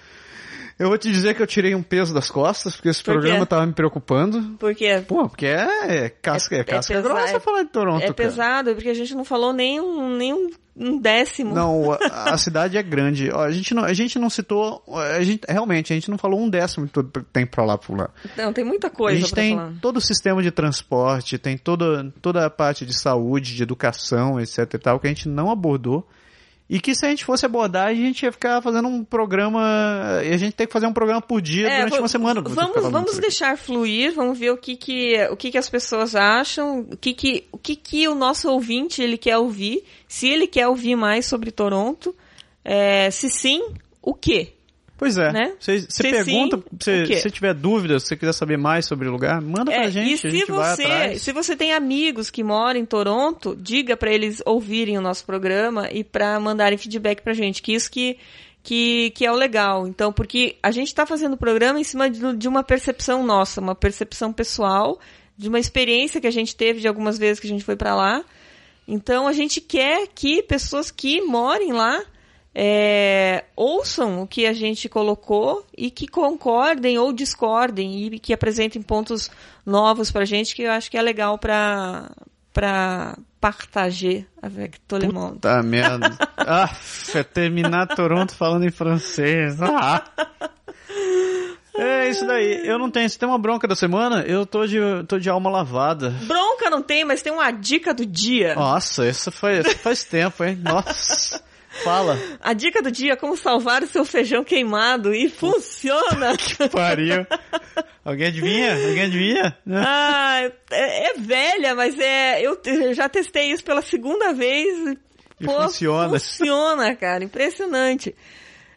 Eu vou te dizer que eu tirei um peso das costas, porque esse Por quê? programa tava me preocupando. Porque Pô, porque é, é casca, é, É- é casca pesa- grossa é- falar de Toronto, é cara. pesado, porque a gente não falou nem um, nem um, décimo. Não, a, a cidade é grande. Ó, a, gente não, a gente não citou. A gente, realmente, a gente não falou um décimo de tudo que tem pra lá por lá. Não, tem muita A coisa gente pra tem falar. todo o sistema de transporte, tem toda, toda a parte de saúde, de educação, etc e tal, que a gente não abordou. E que se a gente fosse abordar, a gente ia ficar fazendo um programa. E a gente tem que fazer um programa por dia É, durante va- uma semana. Vamos, vamos aqui. deixar fluir, vamos ver o que que, o que que as pessoas acham, o que que, o que que o nosso ouvinte ele quer ouvir, se ele quer ouvir mais sobre Toronto, é, se sim, o quê? Pois é. né? Você, você Se pergunta, sim, se tiver dúvidas, se você quiser saber mais sobre o lugar, manda pra É, gente, e a se gente vai você, se você tem amigos que moram em Toronto, diga pra eles ouvirem o nosso programa e pra mandarem feedback pra gente, que isso que que, que é o legal. Então, porque a gente tá fazendo o programa em cima de, de uma percepção nossa, uma percepção pessoal, de uma experiência que a gente teve de algumas vezes que a gente foi pra lá. Então, a gente quer que pessoas que morem lá é, ouçam o que a gente colocou e que concordem ou discordem e que apresentem pontos novos pra gente que eu acho que é legal pra, pra partager avec tout le monde. Tá merda. ah, é terminar Toronto falando em francês. Ah. É isso daí. Eu não tenho. Se tem uma bronca da semana, eu tô de, tô de alma lavada. Bronca não tem, mas tem uma dica do dia. Nossa, isso faz, isso faz tempo, hein? Nossa. Fala. A dica do dia é como salvar o seu feijão queimado e funciona. Pariu. Alguém adivinha? Alguém adivinha? ah, é, é velha, mas é eu, eu já testei isso pela segunda vez. E funciona. Funciona, cara. Impressionante.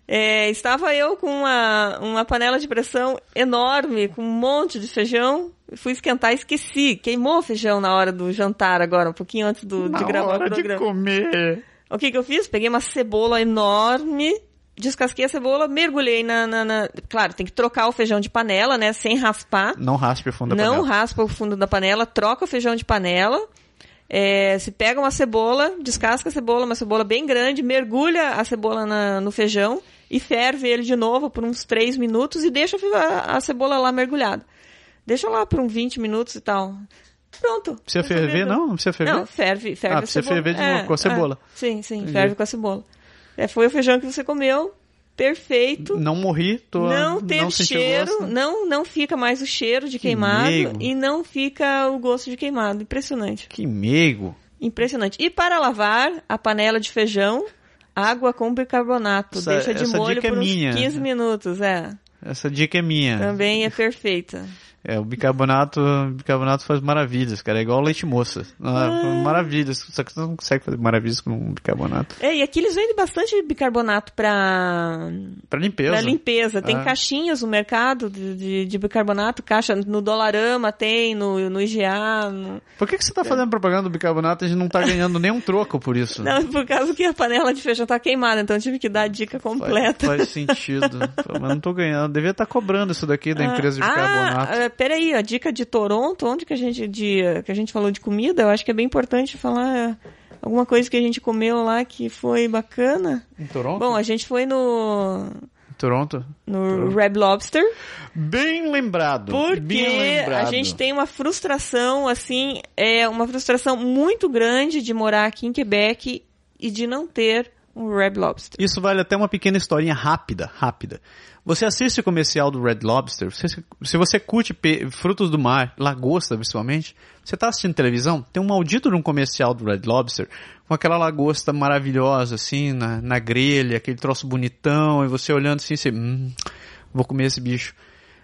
É, estava eu com uma, uma panela de pressão enorme, com um monte de feijão. Fui esquentar e esqueci. Queimou o feijão na hora do jantar agora, um pouquinho antes do, de Na gravar hora o de programa. comer. O que que eu fiz? Peguei uma cebola enorme, descasquei a cebola, mergulhei na, na, na- Claro, tem que trocar o feijão de panela, né? Sem raspar. Não raspe o fundo da Não panela. raspa o fundo da panela, troca o feijão de panela. É, se pega uma cebola, descasca a cebola, uma cebola bem grande, mergulha a cebola na- no feijão e ferve ele de novo por uns 3 minutos e deixa a, a cebola lá mergulhada. Deixa lá por uns 20 minutos e tal. Pronto. Precisa ferver? Resolvido. Não, não precisa ferver? Não, ferve, ferve Ah, precisa cebola. ferver de novo com a cebola. sim, sim, Entendi. ferve com a cebola. É, foi o feijão que você comeu, perfeito. Não morri, tô. Não teve não cheiro, gosto. não, não fica mais o cheiro de queimado meigo. e não fica o gosto de queimado. Impressionante. Que meigo. Impressionante. E para lavar a panela de feijão, água com bicarbonato. Essa- Deixa de molho é por uns minha. 15 minutos, é. Essa dica é minha. Também é perfeita. É, o bicarbonato, bicarbonato faz maravilhas, cara. É igual leite moça. Ah, Maravilhas. Só que você não consegue fazer maravilhas com um bicarbonato. É, e aqui eles vendem bastante bicarbonato para Pra limpeza. Pra limpeza. Tem Ah. caixinhas no mercado de, de, de bicarbonato, caixa no Dolarama tem, no, no IGA. no- Por que, que você tá fazendo propaganda do bicarbonato e a gente não tá ganhando nenhum troco por isso? Não, por causa que a panela de feijão tá queimada, então eu tive que dar a dica Faz, completa. faz sentido. Pô, Mas não tô ganhando. Devia estar cobrando isso daqui da empresa de ah, bicarbonato. ah, peraí, a dica de Toronto, onde que a gente de, que a gente falou de comida, eu acho que é bem importante falar alguma coisa que a gente comeu lá que foi bacana. Em Toronto? Bom, a gente foi no Em Toronto? no Red Lobster. Bem lembrado. bem Porque lembrado. a gente tem uma frustração, assim, é uma frustração muito grande de morar aqui em Quebec e de não ter um Red Lobster. Isso vale até uma pequena historinha rápida, rápida. Você assiste o comercial do Red Lobster, você- se você curte frutos do mar, lagosta principalmente, você tá assistindo televisão, tem um maldito de um comercial do Red Lobster, com aquela lagosta maravilhosa, assim, na, na grelha, aquele troço bonitão, e você olhando assim, você, hum, vou comer esse bicho.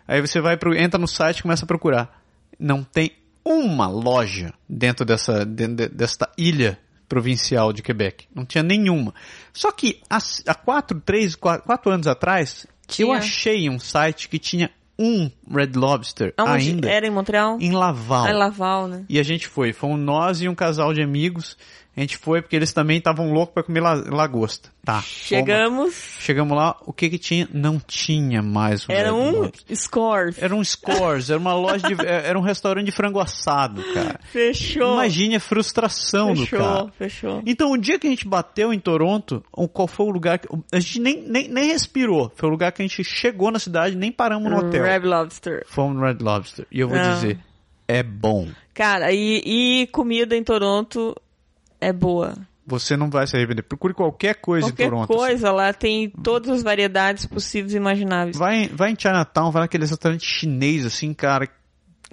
Aí você vai pro, entra no site e começa a procurar. Não tem uma loja dentro dessa, dentro de- desta ilha provincial de Quebec. Não tinha nenhuma. Só que há, há quatro, três, quatro, quatro anos atrás, eu Tinha. achei um site que tinha um Red Lobster Aonde? ainda Era em Montreal? em Laval. Ah, em Laval, né? E a gente foi. Fomos nós e um casal de amigos. A gente foi porque eles também estavam loucos pra comer la- lagosta. Tá. Chegamos, Chegamos lá, o que que tinha? Não tinha mais o era um scores. Era um Scores, era uma loja de... Era um restaurante de frango assado, cara. Fechou. Imagine a frustração do fechou, cara. fechou. Então, o dia que a gente bateu em Toronto, qual foi o lugar que... A gente nem, nem, nem respirou. Foi o lugar que a gente chegou na cidade, nem paramos no hotel. Red Lobster. Fomos no Red Lobster. E eu vou Ah. dizer, é bom. Cara, e, e comida em Toronto é boa. Você não vai se arrepender. Procure qualquer coisa Qualquer em Toronto. assim. coisa lá tem todas as variedades possíveis e imagináveis. Vai, vai em Chinatown, vai naquele restaurante chinês, assim, cara.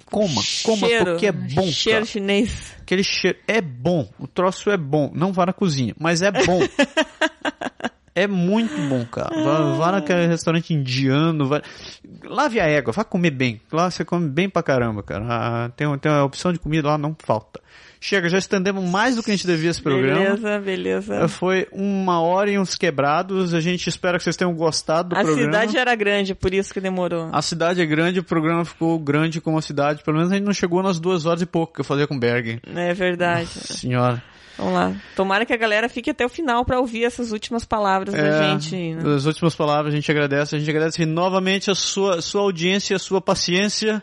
Coma, coma, cheiro, porque é bom, Cheiro cara. chinês. Aquele cheiro é bom, o troço é bom. Não vá na cozinha, mas é bom. é muito bom, cara. Vá, vá naquele restaurante indiano, vai... lave a égua, vá comer bem. Lá você come bem pra caramba, cara. Ah, tem, tem uma opção de comida lá, não falta. Chega, já estendemos mais do que a gente devia esse programa. Beleza, beleza. Foi uma hora e uns quebrados. A gente espera que vocês tenham gostado do A programa. cidade era grande, por isso que demorou. A cidade é grande, o programa ficou grande como a cidade. Pelo menos a gente não chegou nas duas horas e pouco que eu fazia com o Bergen. É verdade. Senhora. Vamos lá. Tomara que a galera fique até o final pra ouvir essas últimas palavras da É, gente. Né? As últimas palavras a gente agradece. A gente agradece novamente a sua, sua audiência, a sua paciência.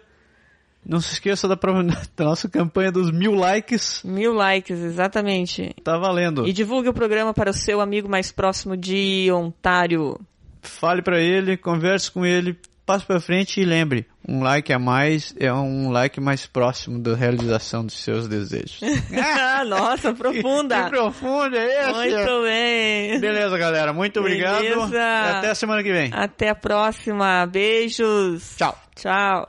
Não se esqueça da, da nossa campanha dos mil likes. Mil likes, exatamente. Tá valendo. E divulgue o programa para o seu amigo mais próximo de Ontário. Fale pra ele, converse com ele, passe pra frente e lembre, um like a mais é um like mais próximo da realização dos seus desejos. Nossa, profunda. Que profundo é esse? Muito bem. Beleza, galera. Muito obrigado. Beleza. Até a semana que vem. Até a próxima. Beijos. Tchau. Tchau.